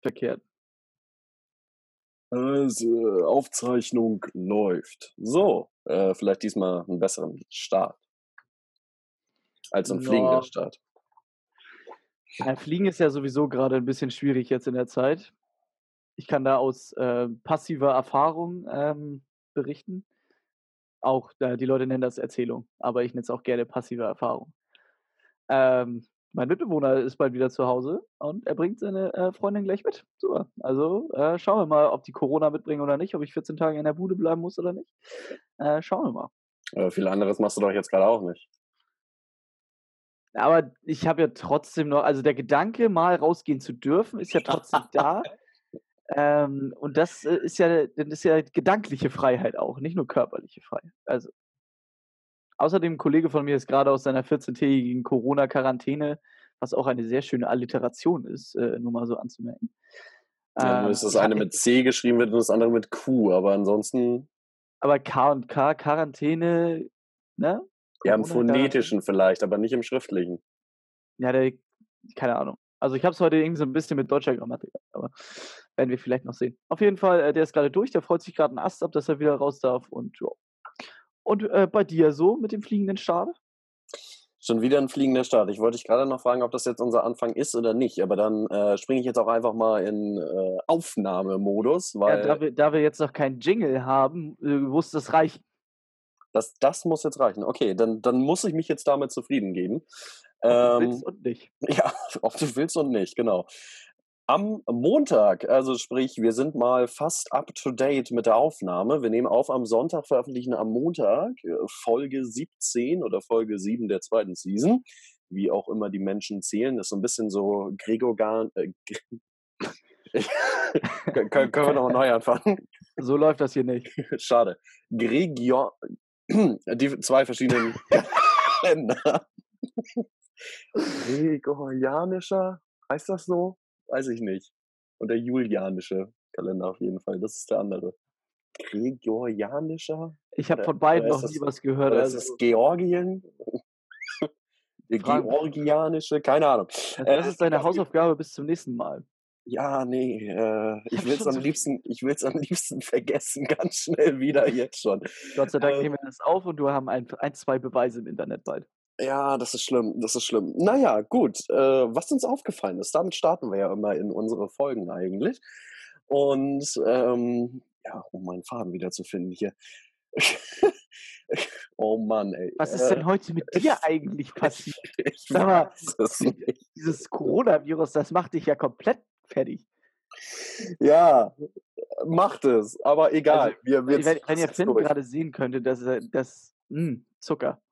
verkehrt. Also, Aufzeichnung läuft. So, äh, vielleicht diesmal einen besseren Start. Als ein fliegender Ja. Start. Ja, Fliegen ist ja sowieso gerade ein bisschen schwierig jetzt in der Zeit. Ich kann da aus äh, passiver Erfahrung ähm, berichten. Auch äh, die Leute nennen das Erzählung, aber ich nenne es auch gerne passive Erfahrung. Ähm, mein Mitbewohner ist bald wieder zu Hause und er bringt seine äh, Freundin gleich mit. Super. Also äh, schauen wir mal, ob die Corona mitbringen oder nicht, ob ich 14 Tage in der Bude bleiben muss oder nicht. Äh, schauen wir mal. Äh, viel anderes machst du doch jetzt gerade auch nicht. Aber ich habe ja trotzdem noch, also der Gedanke, mal rausgehen zu dürfen, ist ja trotzdem da. Ähm, und das äh, ist ja, das ist ja gedankliche Freiheit auch, nicht nur körperliche Freiheit. Also. Außerdem, ein Kollege von mir ist gerade aus seiner 14-tägigen Corona-Quarantäne, was auch eine sehr schöne Alliteration ist, äh, nur mal so anzumerken. Ja, nur Ähm, ist das eine mit C geschrieben wird und das andere mit Q, aber ansonsten aber K und K, Quarantäne, ne? ja im phonetischen vielleicht, aber nicht im schriftlichen. Ja, der, keine Ahnung. Also ich habe es heute irgendwie so ein bisschen mit deutscher Grammatik, aber werden wir vielleicht noch sehen. Auf jeden Fall, äh, der ist gerade durch, der freut sich gerade einen Ast ab, dass er wieder raus darf und ja. Und äh, bei dir so mit dem fliegenden Start? Schon wieder ein fliegender Start. Ich wollte dich gerade noch fragen, ob das jetzt unser Anfang ist oder nicht, aber dann äh, springe ich jetzt auch einfach mal in äh, Aufnahmemodus, Ja, weil da, wir, da wir jetzt noch keinen Jingle haben, äh, muss das reichen. das, das muss jetzt reichen. Okay, dann, dann muss ich mich jetzt damit zufrieden geben. Ob du Ähm, willst und nicht. Ja, ob du willst und nicht, genau. Am Montag, also sprich, wir sind mal fast up to date mit der Aufnahme. Wir nehmen auf am Sonntag, veröffentlichen am Montag äh, Folge 17 oder Folge 7 der zweiten Season. Wie auch immer die Menschen zählen, das ist so ein bisschen so Gregorgan. Äh, können, können wir nochmal neu anfangen? So läuft das hier nicht. Schade. Gregor. Die zwei verschiedenen Länder. Gregorianischer, heißt das so? Weiß ich nicht. Und der julianische Kalender auf jeden Fall. Das ist der andere. Gregorianischer? Ich habe von beiden noch ist nie das- was gehört. Oder ist Also, es Georgien? Frank. Georgianische? Keine Ahnung. das äh, ist deine Hausaufgabe bis zum nächsten Mal. Ja, nee, äh, ich will es am liebsten, ich will es am liebsten vergessen, ganz schnell wieder jetzt schon. Gott sei Dank Äh, nehmen wir das auf und du haben ein, ein, zwei Beweise im Internet bald. Ja, das ist schlimm, das ist schlimm. Naja, gut, äh, was uns aufgefallen ist, damit starten wir ja immer in unsere Folgen eigentlich. Und ähm, ja, um meinen Faden wieder zu finden hier. oh Mann, ey. Was ist äh, denn heute mit dir eigentlich passiert? Ich Sag mal. Dieses Coronavirus, das macht dich ja komplett fertig. Ja, macht es, aber egal. wir, wir Also, Wenn, wenn ihr Finn durch. gerade sehen könntet, dass das mh, Zucker,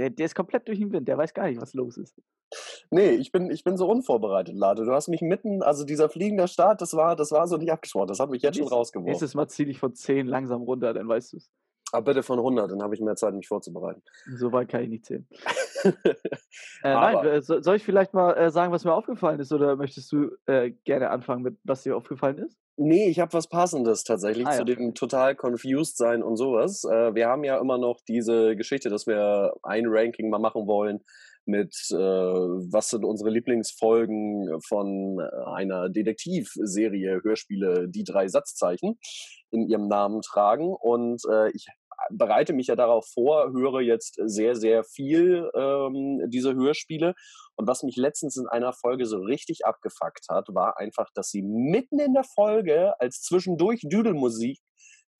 der, der ist komplett durch den Wind, der weiß gar nicht, was los ist. Nee, ich bin, ich bin so unvorbereitet, Lade. Du hast mich mitten, also dieser fliegende Start, das war, das war so nicht abgesprochen. Das hat mich jetzt schon Nächstes- rausgeworfen. Nächstes Mal zieh dich von 10 langsam runter, dann weißt du es. Aber bitte von 100, dann habe ich mehr Zeit, mich vorzubereiten. So weit kann ich nicht zählen. Äh, nein, äh, so, soll ich vielleicht mal äh, sagen, was mir aufgefallen ist, oder möchtest du äh, gerne anfangen mit, was dir aufgefallen ist? Nee, ich habe was Passendes tatsächlich Ah, zu ja. dem total confused sein und sowas. Äh, wir haben ja immer noch diese Geschichte, dass wir ein Ranking mal machen wollen mit, äh, was sind unsere Lieblingsfolgen von einer Detektivserie, Hörspiele, die drei Satzzeichen in ihrem Namen tragen. Und ich bereite mich ja darauf vor, höre jetzt sehr, sehr viel ähm, diese Hörspiele. Und was mich letztens in einer Folge so richtig abgefuckt hat, war einfach, dass sie mitten in der Folge als zwischendurch Düdelmusik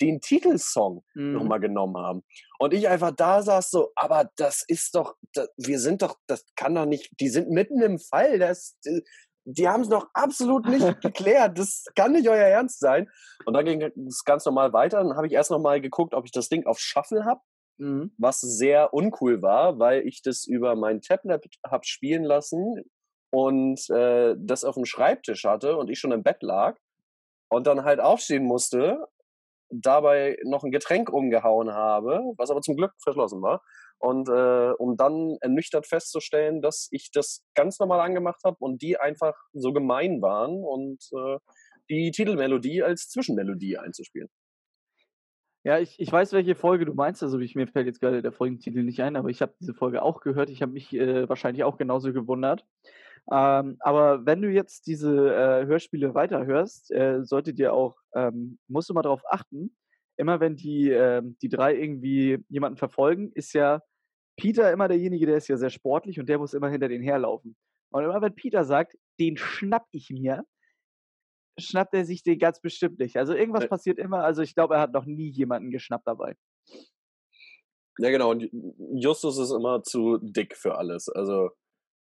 den Titelsong Mhm. nochmal genommen haben. Und ich einfach da saß so, aber das ist doch, das, wir sind doch, das kann doch nicht, die sind mitten im Fall, das, äh, die haben es doch absolut nicht geklärt, das kann nicht euer Ernst sein. Und dann ging es ganz normal weiter, dann habe ich erst nochmal geguckt, ob ich das Ding auf Shuffle habe Mhm. was sehr uncool war, weil ich das über mein Tablet hab spielen lassen und äh, das auf dem Schreibtisch hatte und ich schon im Bett lag und dann halt aufstehen musste, dabei noch ein Getränk umgehauen habe, was aber zum Glück verschlossen war. Und äh, um dann ernüchtert festzustellen, dass ich das ganz normal angemacht habe und die einfach so gemein waren und äh, die Titelmelodie als Zwischenmelodie einzuspielen. Ja, ich, ich weiß, welche Folge du meinst. Also ich, mir fällt jetzt gerade der Folgentitel nicht ein, aber ich habe diese Folge auch gehört. Ich habe mich äh, wahrscheinlich auch genauso gewundert. Ähm, aber wenn du jetzt diese äh, Hörspiele weiterhörst, äh, solltet ihr auch, ähm, musst du mal darauf achten, immer wenn die, äh, die drei irgendwie jemanden verfolgen, ist ja Peter immer derjenige, der ist ja sehr sportlich und der muss immer hinter den herlaufen. Und immer wenn Peter sagt, den schnapp ich mir, schnappt er sich den ganz bestimmt nicht. Also irgendwas passiert immer. Also ich glaube, er hat noch nie jemanden geschnappt dabei. Ja, genau. Und Justus ist immer zu dick für alles. Also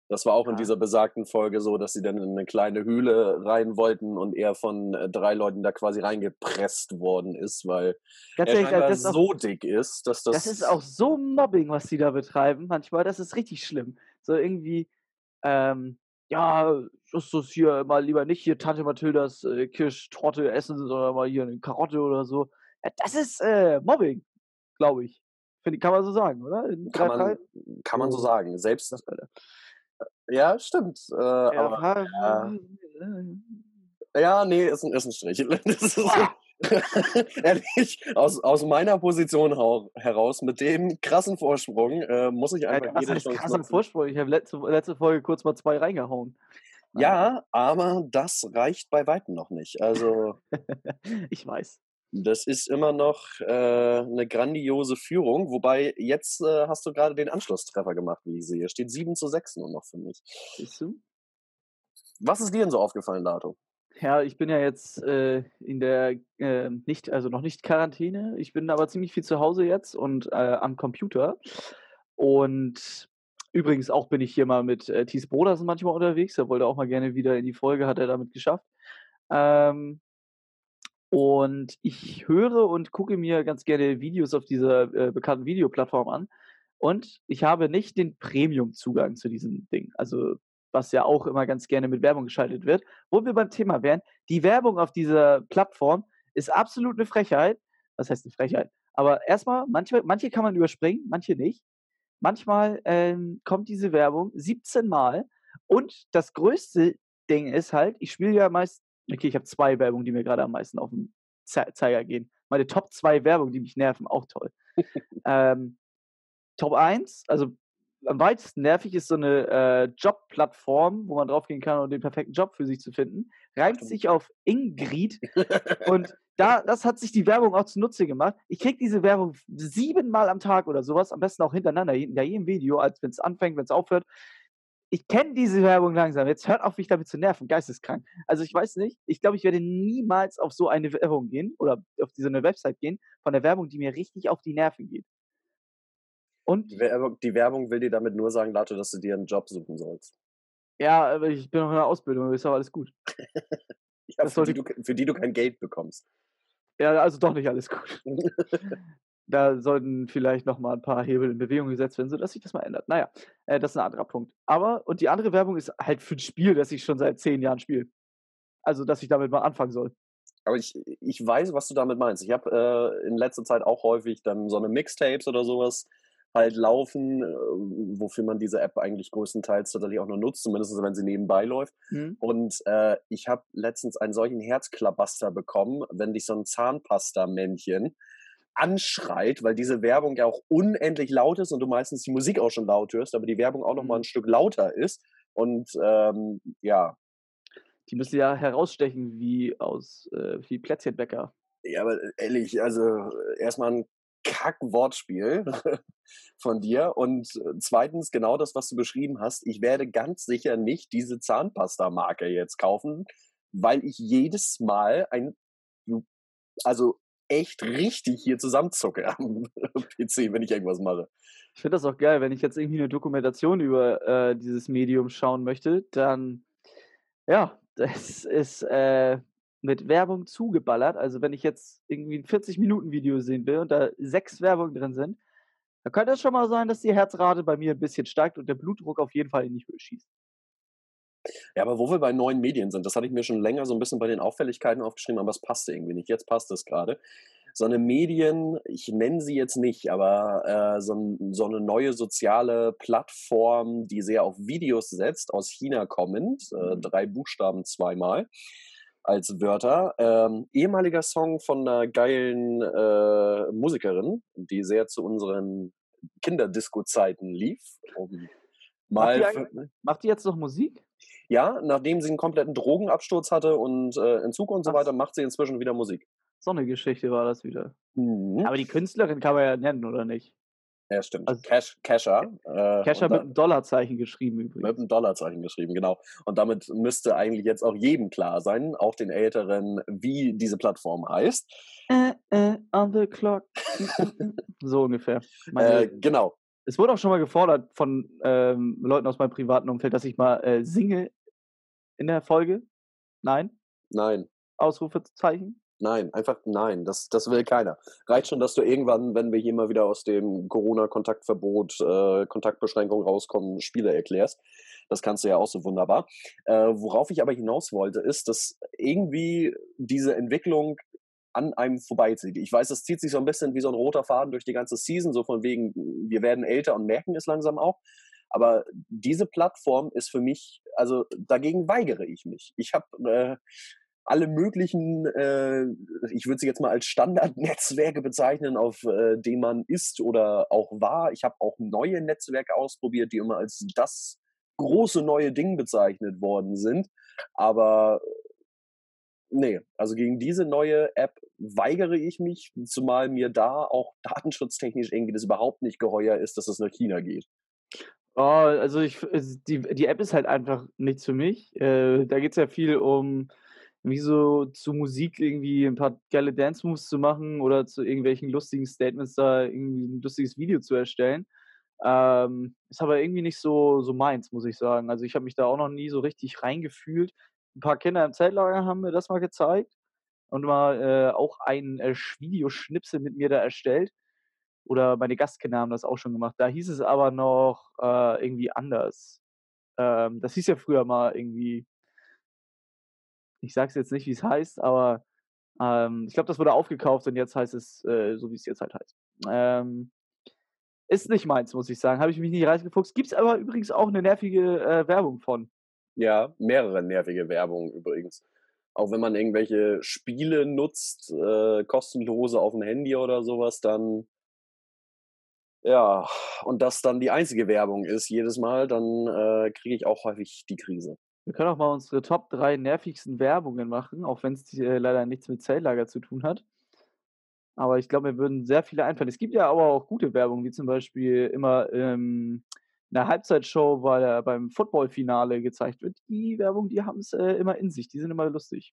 das war auch ja. in dieser besagten Folge so, dass sie dann in eine kleine Höhle rein wollten und er von äh, drei Leuten da quasi reingepresst worden ist, weil Ganz er ehrlich, so auch, dick ist, dass das. Das ist auch so Mobbing, was sie da betreiben. Manchmal, das ist richtig schlimm. So irgendwie, ähm, ja, Justus hier mal lieber nicht hier Tante Mathildas äh, Kirschtorte essen, sondern mal hier eine Karotte oder so. Ja, das ist äh, Mobbing, glaube ich. Find, kann man so sagen, oder? Kann man, kann man so sagen. Selbst. Ja, stimmt. Äh, ja, aber, ja. ja, nee, ist ein, ist ein Strich. Ist Ehrlich, aus, aus meiner Position heraus, mit dem krassen Vorsprung, äh, muss ich einfach ja, jede Chance krassen Vorsprung? Ich habe letzte, letzte Folge kurz mal zwei reingehauen. Ja, aber das reicht bei Weitem noch nicht. Also. ich weiß. Das ist immer noch äh, eine grandiose Führung, wobei jetzt äh, hast du gerade den Anschlusstreffer gemacht, wie ich sehe. Steht 7 zu 6 nur noch für mich. Siehst du? Was ist dir denn so aufgefallen, Dato? Ja, ich bin ja jetzt äh, in der äh, nicht, also noch nicht Quarantäne. Ich bin aber ziemlich viel zu Hause jetzt und äh, am Computer. Und übrigens auch bin ich hier mal mit äh, Thies Brodersen manchmal unterwegs. Er wollte auch mal gerne wieder in die Folge, hat er damit geschafft. Ähm, und ich höre und gucke mir ganz gerne Videos auf dieser äh, bekannten Videoplattform an. Und ich habe nicht den Premium-Zugang zu diesem Ding. Also was ja auch immer ganz gerne mit Werbung geschaltet wird. Wo wir beim Thema wären, die Werbung auf dieser Plattform ist absolut eine Frechheit. Was heißt eine Frechheit? Aber erstmal, manche, manche kann man überspringen, manche nicht. Manchmal ähm, kommt diese Werbung 17 Mal. Und das größte Ding ist halt, ich spiele ja meist, okay, ich habe zwei Werbungen, die mir gerade am meisten auf den Zeiger gehen. Meine Top 2 Werbungen, die mich nerven, auch toll. ähm, Top 1, also am weitesten nervig ist so eine äh, Jobplattform, wo man draufgehen kann, um den perfekten Job für sich zu finden. Reimt sich auf Ingrid. und da, das hat sich die Werbung auch zunutze gemacht. Ich kriege diese Werbung siebenmal am Tag oder sowas, am besten auch hintereinander, hinter jedem Video, als wenn es anfängt, wenn es aufhört. Ich kenne diese Werbung langsam. Jetzt hört auf, mich damit zu nerven. Geisteskrank. Also ich weiß nicht. Ich glaube, ich werde niemals auf so eine Werbung gehen oder auf diese eine Website gehen von der Werbung, die mir richtig auf die Nerven geht. Und? Die Werbung, die Werbung will dir damit nur sagen, Lato, dass du dir einen Job suchen sollst. Ja, aber ich bin noch in der Ausbildung, ist auch alles gut. ja, für die, du, für die du kein Geld bekommst. Ja, also doch nicht alles gut. da sollten vielleicht noch mal ein paar Hebel in Bewegung gesetzt werden, sodass sich das mal ändert. Naja, äh, das ist ein anderer Punkt. Aber, und die andere Werbung ist halt für ein Spiel, das ich schon seit zehn Jahren spiele. Also, dass ich damit mal anfangen soll. Aber ich, ich weiß, was du damit meinst. Ich habe äh, in letzter Zeit auch häufig dann so eine Mixtapes oder sowas halt laufen, äh, wofür man diese App eigentlich größtenteils tatsächlich auch noch nutzt, zumindest wenn sie nebenbei läuft. Mhm. Und äh, ich habe letztens einen solchen Herzklabaster bekommen, wenn dich so ein Zahnpasta-Männchen anschreit, weil diese Werbung ja auch unendlich laut ist und du meistens die Musik auch schon laut hörst, aber die Werbung auch noch mal mhm. ein Stück lauter ist. Und ähm, ja. Die müsste ja herausstechen wie aus äh, wie Plätzchenbäcker. Ja, aber ehrlich, also erstmal ein Kack-Wortspiel von dir. Und äh, zweitens, genau das, was du beschrieben hast, ich werde ganz sicher nicht diese Zahnpasta-Marke jetzt kaufen, weil ich jedes Mal ein, also echt richtig hier zusammenzucke am PC, wenn ich irgendwas mache. Ich finde das auch geil, wenn ich jetzt irgendwie eine Dokumentation über äh, dieses Medium schauen möchte, dann ja, das ist äh, mit Werbung zugeballert. Also wenn ich jetzt irgendwie ein 40-Minuten-Video sehen will und da sechs Werbungen drin sind, dann könnte es schon mal sein, dass die Herzrate bei mir ein bisschen steigt und der Blutdruck auf jeden Fall in die Höhe schießt. Ja, aber wo wir bei neuen Medien sind, das hatte ich mir schon länger so ein bisschen bei den Auffälligkeiten aufgeschrieben, aber es passte irgendwie nicht. Jetzt passt es gerade. So eine Medien, ich nenne sie jetzt nicht, aber äh, so, ein, so, eine neue soziale Plattform, die sehr auf Videos setzt, aus China kommend, äh, mhm. drei Buchstaben zweimal als Wörter. Ähm, ehemaliger Song von einer geilen äh, Musikerin, die sehr zu unseren Kinderdisco-Zeiten lief. Um mal macht, die macht die jetzt noch Musik? Ja, nachdem sie einen kompletten Drogenabsturz hatte und äh, Entzug und so Ach weiter, macht sie inzwischen wieder Musik. So 'ne Geschichte war das wieder. Mhm. Aber die Künstlerin kann man ja nennen, oder nicht? Ja, stimmt. Also Cash Kesha, äh, und mit da 'm Dollarzeichen geschrieben mit übrigens. 'm Dollarzeichen geschrieben, genau. Und damit müsste eigentlich jetzt auch jedem klar sein, auch den Älteren, wie diese Plattform heißt. Äh, äh, on the clock. Hm, hm, hm. So ungefähr. Äh, genau. Es wurde auch schon mal gefordert von, ähm, Leuten aus meinem privaten Umfeld, dass ich mal, äh, singe in der Folge. Nein? Nein. Ausrufezeichen. Nein, einfach nein, das das will keiner. Reicht schon, dass du irgendwann, wenn wir hier mal wieder aus dem Corona-Kontaktverbot, äh, Kontaktbeschränkung rauskommen, Spiele erklärst. Das kannst du ja auch so wunderbar. Äh, worauf ich aber hinaus wollte, ist, dass irgendwie diese Entwicklung an einem vorbeizieht. Ich weiß, das zieht sich so ein bisschen wie so 'n roter Faden durch die ganze Season, so von wegen, wir werden älter und merken es langsam auch. Aber diese Plattform ist für mich also, dagegen weigere ich mich. Ich habe, äh, alle möglichen, äh, ich würde sie jetzt mal als Standardnetzwerke bezeichnen, auf, äh, denen man ist oder auch war. Ich habe auch neue Netzwerke ausprobiert, die immer als das große neue Ding bezeichnet worden sind. Aber ne, also gegen diese neue App weigere ich mich, zumal mir da auch datenschutztechnisch irgendwie das überhaupt nicht geheuer ist, dass es nach China geht. Oh, also ich es die die App ist halt einfach nichts für mich. Äh, da geht's ja viel um wie so zu Musik irgendwie 'n paar geile Dance Moves zu machen oder zu irgendwelchen lustigen Statements da irgendwie 'n lustiges Video zu erstellen. Ähm, ist aber irgendwie nicht so so meins, muss ich sagen. Also, ich habe mich da auch noch nie so richtig reingefühlt. 'N paar Kinder im Zeltlager haben mir das mal gezeigt und mal, äh, auch ein, äh, Sch Videoschnipsel mit mir da erstellt. Oder meine Gastkinder haben das auch schon gemacht. Da hieß es aber noch, äh, irgendwie anders. Ähm, das hieß ja früher mal irgendwie ich sage es jetzt nicht, wie's heißt, aber, ähm, ich glaube, das wurde aufgekauft und jetzt heißt es, äh, so, wie's jetzt halt heißt. Ähm, ist nicht meins, muss ich sagen. Habe ich mich nie reingefuchst. Gibt's aber übrigens auch 'ne nervige, äh, Werbung von. Ja, mehrere nervige Werbungen übrigens. Auch wenn man irgendwelche Spiele nutzt, äh, kostenlose aufm Handy oder so was, dann ja, und das dann die einzige Werbung ist jedes Mal, dann, äh, kriege ich auch häufig die Krise. Wir können auch mal unsere Top 3 nervigsten Werbungen machen, auch wenn's äh, leider nichts mit Zeltlager zu tun hat. Aber ich glaube, mir würden sehr viele einfallen. Es gibt ja aber auch gute Werbung, wie zum Beispiel immer, ähm, in der Halbzeitshow bei der beim Footballfinale gezeigt wird. Die Werbung, die haben's, äh, immer in sich. Die sind immer lustig.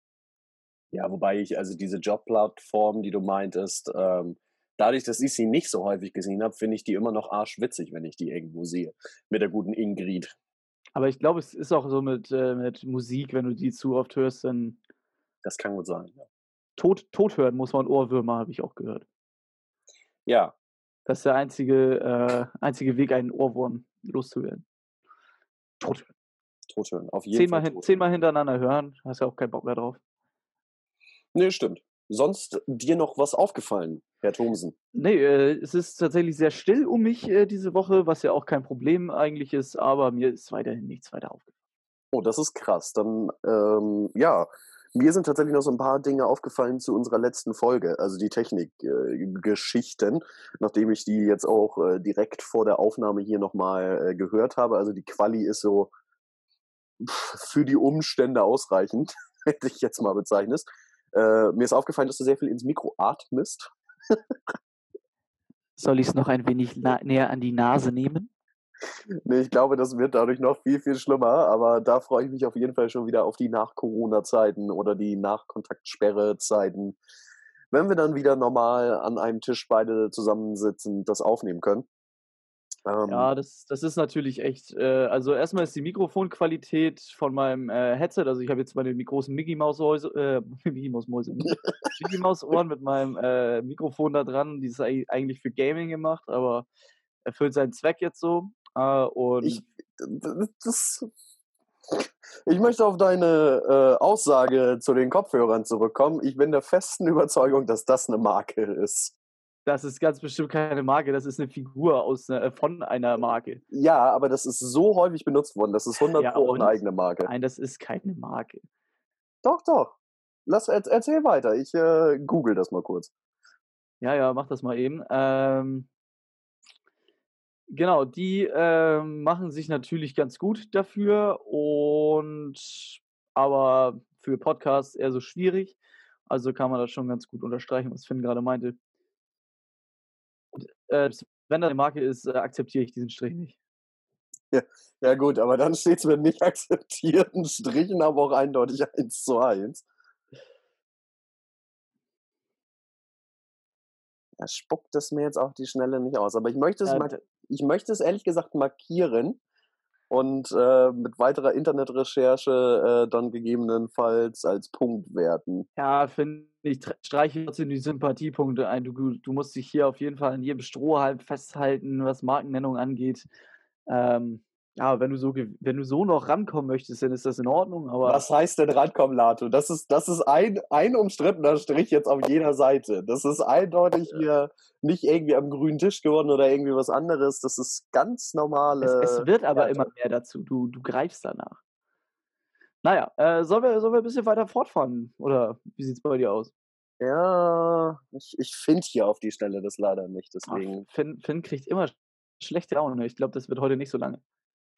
Ja, wobei ich also diese Jobplattform, die du meintest, ähm, dadurch, dass ich sie nicht so häufig gesehen habe, finde ich die immer noch arschwitzig, wenn ich die irgendwo sehe, mit der guten Ingrid. Aber ich glaube, es ist auch so mit äh, mit Musik, wenn du die zu oft hörst, dann Das kann gut sein, ja. tot tot hören muss man Ohrwürmer, habe ich auch gehört. Ja. Das ist der einzige äh, einzige Weg, einen Ohrwurm loszuwerden. Tot. Tot hören, auf jeden 10 Fall mal hin tot 10 hören. mal hintereinander hören, hast ja auch keinen Bock mehr drauf. Ne, stimmt. Sonst dir noch was aufgefallen, Herr Thomsen? Ne, äh, es ist tatsächlich sehr still um mich, äh, diese Woche, was ja auch kein Problem eigentlich ist, aber mir ist weiterhin nichts weiter aufgefallen. Oh, das ist krass. Dann, ähm, ja, mir sind tatsächlich noch so 'n paar Dinge aufgefallen zu unserer letzten Folge, also die Technik äh, nachdem ich die jetzt auch, äh, direkt vor der Aufnahme hier noch mal, äh, gehört habe. Also die Quali ist so für die Umstände ausreichend, hätte ich jetzt mal bezeichnet. Äh, mir ist aufgefallen, dass du sehr viel ins Mikro atmest. Soll ich's noch ein wenig näher an die Nase nehmen? Ne, ich glaube, das wird dadurch noch viel, viel schlimmer, aber da freue ich mich auf jeden Fall schon wieder auf die Nach-Corona-Zeiten oder die Nach-Kontaktsperre-Zeiten, wenn wir dann wieder normal an einem Tisch beide zusammensitzend das aufnehmen können. Ja, Ähm das das ist natürlich echt äh, also erst mal ist die Mikrofonqualität von meinem, äh, Headset also ich habe jetzt meine großen Micky Maus Häuse äh, Micky Maus Mäuse, Micky Maus Ohren mit meinem, äh, Mikrofon da dran. Die ist ei eigentlich für Gaming gemacht, aber erfüllt seinen Zweck jetzt so. Äh, Ich und d das ich möchte auf deine, äh, Aussage zu den Kopfhörern zurückkommen. Ich bin der festen Überzeugung, dass das 'ne Marke ist. Das ist ganz bestimmt keine Marke, das ist 'ne Figur aus 'ner äh, von einer Marke. Ja, aber das ist so häufig benutzt worden. Das ist 100 Ja, Pro 'ne und? eigene Marke. Nein, das ist keine Marke. Doch, doch. Lass erz erzähl weiter. Ich, äh, google das mal kurz. Ja, ja, mach das mal eben. Ähm Genau, die äh, machen sich natürlich ganz gut dafür und aber für Podcasts eher so schwierig. Also kann man das schon ganz gut unterstreichen, was Finn gerade meinte. Und, äh, wenn da eine Marke ist, äh, akzeptiere ich diesen Strich nicht. Ja, ja gut, aber dann steht es mit nicht akzeptierten Strichen aber auch eindeutig 1 zu 1. Er spuckt es mir jetzt auf die Schnelle nicht aus. Aber ich möchte es, äh, ich möchte es ehrlich gesagt markieren und äh, mit weiterer Internetrecherche äh, dann gegebenenfalls als Punkt werten. Ja, finde ich, streiche trotzdem die Sympathiepunkte ein. Du, du musst dich hier auf jeden Fall an jedem Strohhalm festhalten, was Markennennung angeht. Ähm, ja, wenn du so wenn du so noch rankommen möchtest, dann ist das in Ordnung, aber Was heißt denn rankommen, Lato? Das ist das ist ein ein umstrittener Strich jetzt auf jeder Seite. Das ist eindeutig hier nicht irgendwie am grünen Tisch geworden oder irgendwie was anderes. Das ist ganz normale Es es wird aber immer mehr dazu. Du du greifst danach. Naja, äh, sollen wir sollen wir 'n bisschen weiter fortfahren oder wie sieht's bei dir aus? Ja, ich ich finde hier auf die Stelle das leider nicht, Ach, deswegen Finn Finn kriegt immer schlechte Laune. Ich glaube, das wird heute nicht so lange.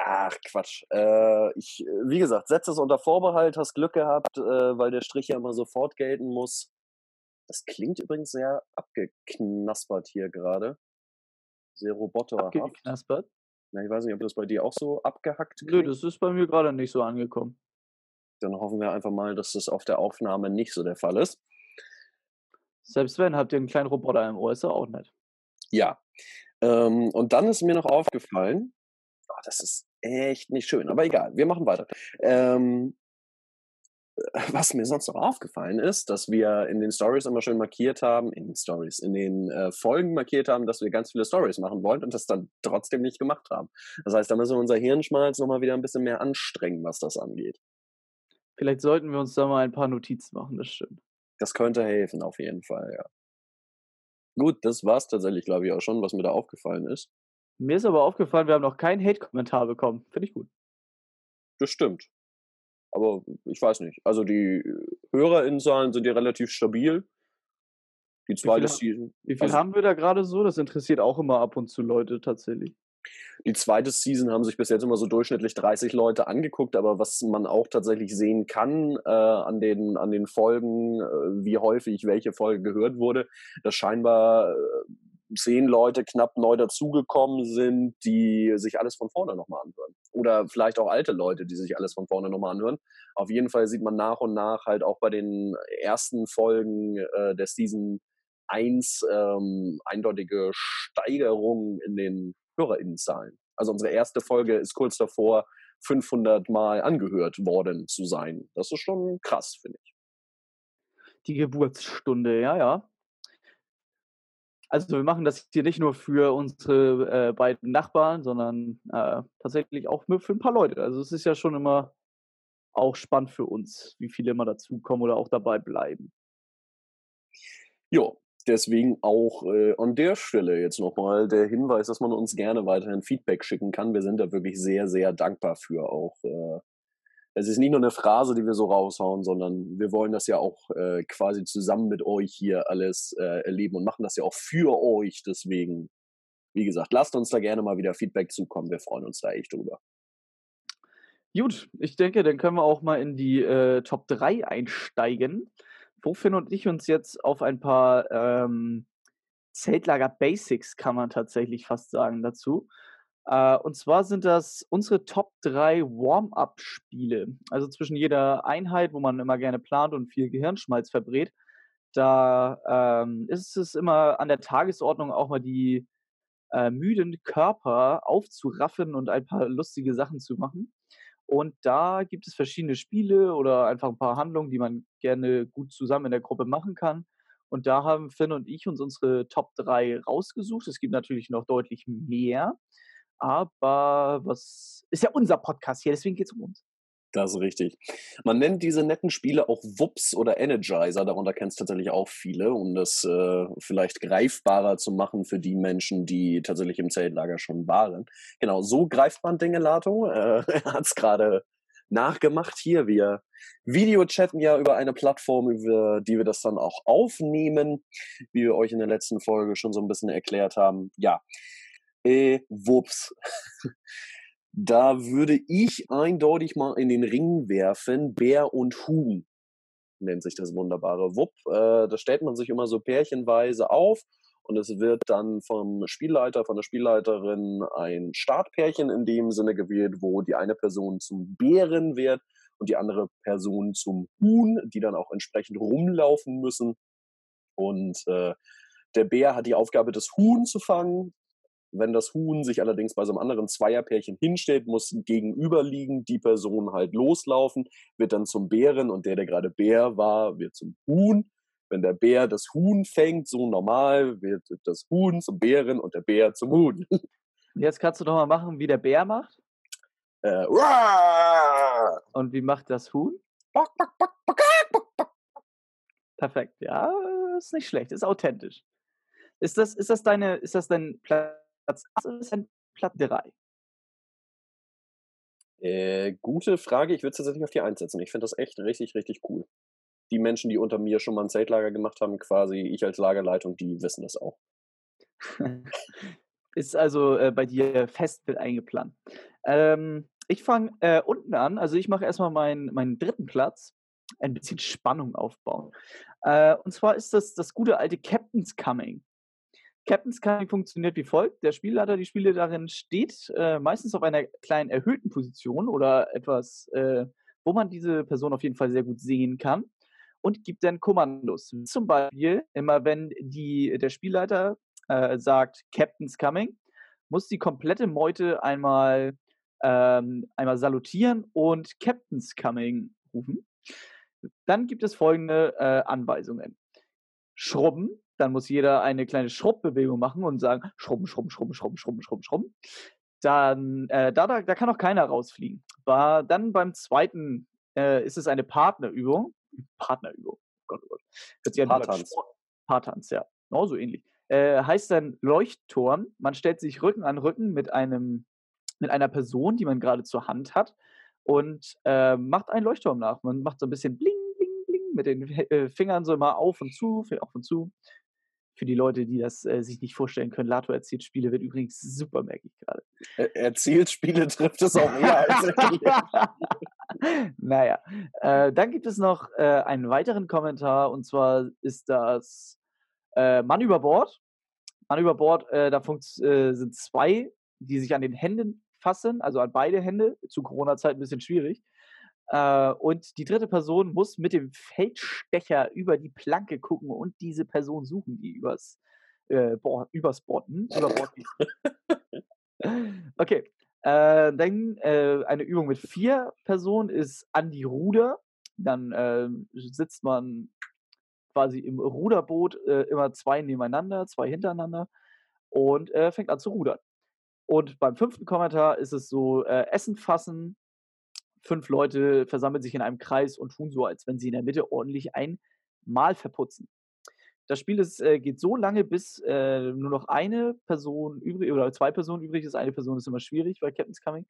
Ach Quatsch. Äh, ich, äh, wie gesagt, setze es unter Vorbehalt, hast Glück gehabt, äh, weil der Strich ja immer sofort gelten muss. Das klingt übrigens sehr abgeknaspert hier gerade. Sehr roboterhaft. Abgeknaspert? Na, ich weiß nicht, ob das bei dir auch so abgehackt klingt. Nö, das ist bei mir gerade nicht so angekommen. Dann hoffen wir einfach mal, dass das auf der Aufnahme nicht so der Fall ist. Selbst wenn, habt ihr einen kleinen Roboter im Ohr, ist auch nett. Ja. Ähm, und dann ist mir noch aufgefallen, oh, das ist echt nicht schön, aber egal, wir machen weiter. Ähm, was mir sonst noch aufgefallen ist, dass wir in den Stories immer schön markiert haben, in den Stories, in den äh, Folgen markiert haben, dass wir ganz viele Stories machen wollen und das dann trotzdem nicht gemacht haben. Das heißt, da müssen wir unser Hirnschmalz nochmal wieder ein bisschen mehr anstrengen, was das angeht. Vielleicht sollten wir uns da mal ein paar Notizen machen, das stimmt. Das könnte helfen, auf jeden Fall, ja. Gut, das war's tatsächlich, glaube ich, auch schon, was mir da aufgefallen ist. Mir ist aber aufgefallen, wir haben noch keinen Hate-Kommentar bekommen. Finde ich gut. Das stimmt. Aber ich weiß nicht. Also die HörerInnenzahlen sind ja relativ stabil. Die zweite wie viel, Season. Wie viel also, haben wir da gerade so? Das interessiert auch immer ab und zu Leute tatsächlich. Die zweite Season haben sich bis jetzt immer so durchschnittlich 30 Leute angeguckt, aber was man auch tatsächlich sehen kann äh, an, den, an den Folgen, äh, wie häufig welche Folge gehört wurde, dass scheinbar äh, zehn Leute knapp neu dazugekommen sind, die sich alles von vorne nochmal anhören. Oder vielleicht auch alte Leute, die sich alles von vorne nochmal anhören. Auf jeden Fall sieht man nach und nach halt auch bei den ersten Folgen äh, der Season 1 ähm, eindeutige Steigerungen in den HörerInnenzahlen. Also unsere erste Folge ist kurz davor, 500 Mal angehört worden zu sein. Das ist schon krass, finde ich. Die Geburtsstunde, ja, ja. Also wir machen das hier nicht nur für unsere äh, beiden Nachbarn, sondern äh, tatsächlich auch für ein paar Leute. Also es ist ja schon immer auch spannend für uns, wie viele immer dazukommen oder auch dabei bleiben. Jo, deswegen auch äh, an der Stelle jetzt nochmal der Hinweis, dass man uns gerne weiterhin Feedback schicken kann. Wir sind da wirklich sehr, sehr dankbar für auch. Äh, es ist nicht nur eine Phrase, die wir so raushauen, sondern wir wollen das ja auch äh, quasi zusammen mit euch hier alles äh, erleben und machen das ja auch für euch. Deswegen, wie gesagt, lasst uns da gerne mal wieder Feedback zukommen. Wir freuen uns da echt drüber. Gut, ich denke, dann können wir auch mal in die äh, Top 3 einsteigen. Wo Finn und ich uns jetzt auf ein paar ähm, Zeltlager Basics, kann man tatsächlich fast sagen, dazu. Äh, und zwar sind das unsere Top 3 Warm-up-Spiele. Also zwischen jeder Einheit, wo man immer gerne plant und viel Gehirnschmalz verbrät, da ähm, ist es immer an der Tagesordnung auch mal die äh, müden Körper aufzuraffen und ein paar lustige Sachen zu machen. Und da gibt es verschiedene Spiele oder einfach ein paar Handlungen, die man gerne gut zusammen in der Gruppe machen kann. Und da haben Finn und ich uns unsere Top 3 rausgesucht. Es gibt natürlich noch deutlich mehr. Aber was ist ja unser Podcast hier, deswegen geht es um uns. Das ist richtig. Man nennt diese netten Spiele auch Wups oder Energizer, darunter kennst tatsächlich auch viele, um das äh, vielleicht greifbarer zu machen für die Menschen, die tatsächlich im Zeltlager schon waren. Genau, so greift man Dinge, Lato. Äh, er hat es gerade nachgemacht hier. Wir Videochatten ja über eine Plattform, über die wir das dann auch aufnehmen, wie wir euch in der letzten Folge schon so ein bisschen erklärt haben. Ja, Äh, wups. da würde ich eindeutig mal in den Ring werfen, Bär und Huhn nennt sich das wunderbare Wupp. Äh, da stellt man sich immer so pärchenweise auf und es wird dann vom Spielleiter, von der Spielleiterin ein Startpärchen in dem Sinne gewählt, wo die eine Person zum Bären wird und die andere Person zum Huhn, die dann auch entsprechend rumlaufen müssen. Und äh, der Bär hat die Aufgabe, das Huhn zu fangen. Wenn das Huhn sich allerdings bei so einem anderen Zweierpärchen hinstellt, muss gegenüberliegend die Person halt loslaufen, wird dann zum Bären und der, der gerade Bär war, wird zum Huhn. Wenn der Bär das Huhn fängt, so normal, wird das Huhn zum Bären und der Bär zum Huhn. Jetzt kannst du doch mal machen, wie der Bär macht. Äh, und wie macht das Huhn? Perfekt, ja, ist nicht schlecht, ist authentisch. Ist das, ist das deine, ist das dein Platz 1 oder ist das Platz 3? Äh, gute Frage. Ich würde es tatsächlich auf die 1 setzen. Ich finde das echt richtig, richtig cool. Die Menschen, die unter mir schon mal ein Zeltlager gemacht haben, quasi ich als Lagerleitung, die wissen das auch. ist also äh, bei dir fest mit eingeplant. Ähm, ich fange äh, unten an. Also ich mache erstmal meinen, meinen dritten Platz. Ein bisschen Spannung aufbauen. Äh, und zwar ist das das gute alte Captain's Coming. Captain's Coming funktioniert wie folgt. Der Spielleiter, die Spielleiterin steht äh, meistens auf einer kleinen erhöhten Position oder etwas, äh, wo man diese Person auf jeden Fall sehr gut sehen kann und gibt dann Kommandos. Zum Beispiel, immer wenn die, der Spielleiter äh, sagt Captain's Coming, muss die komplette Meute einmal, ähm, einmal salutieren und Captain's Coming rufen. Dann gibt es folgende äh, Anweisungen. Schrubben, dann muss jeder eine kleine Schrubbbewegung machen und sagen, schrubben, schrubben, schrubben, schrubben, schrubben, schrubben, schrubben. Dann, äh, da, da, da kann auch keiner rausfliegen. War, dann beim zweiten äh, ist es eine Partnerübung. Partnerübung. Gott, oh Gott. Hört sich Paartanz. Paartanz, ja. Genau so ähnlich. Äh, heißt dann Leuchtturm. Man stellt sich Rücken an Rücken mit einem, mit einer Person, die man gerade zur Hand hat und äh, macht einen Leuchtturm nach. Man macht so ein bisschen bling, bling, bling mit den äh, Fingern so immer auf und zu, auf und zu. Für die Leute, die das äh, sich nicht vorstellen können, Lato erzählt Spiele wird übrigens super, merke ich gerade. Er erzählt Spiele trifft es auch eher als naja, äh, dann gibt es noch äh, einen weiteren Kommentar und zwar ist das äh, Mann über Bord. Mann über Bord, äh, da äh, sind zwei, die sich an den Händen fassen, also an beide Hände, zu Corona-Zeit ein bisschen schwierig. Äh, und die dritte Person muss mit dem Feldstecher über die Planke gucken und diese Person suchen, die übers, äh, übers Bord okay. Äh, dann äh, eine Übung mit vier Personen ist an die Ruder. Dann äh, sitzt man quasi im Ruderboot äh, immer zwei nebeneinander, zwei hintereinander und fängt an zu rudern. Und beim fünften Kommentar ist es so, Essen fassen, fünf Leute versammeln sich in einem Kreis und tun so, als wenn sie in der Mitte ordentlich ein Mahl verputzen. Das Spiel ist, äh, geht so lange, bis äh, nur noch eine Person übrig oder zwei Personen übrig ist. Eine Person ist immer schwierig bei Captain's Coming.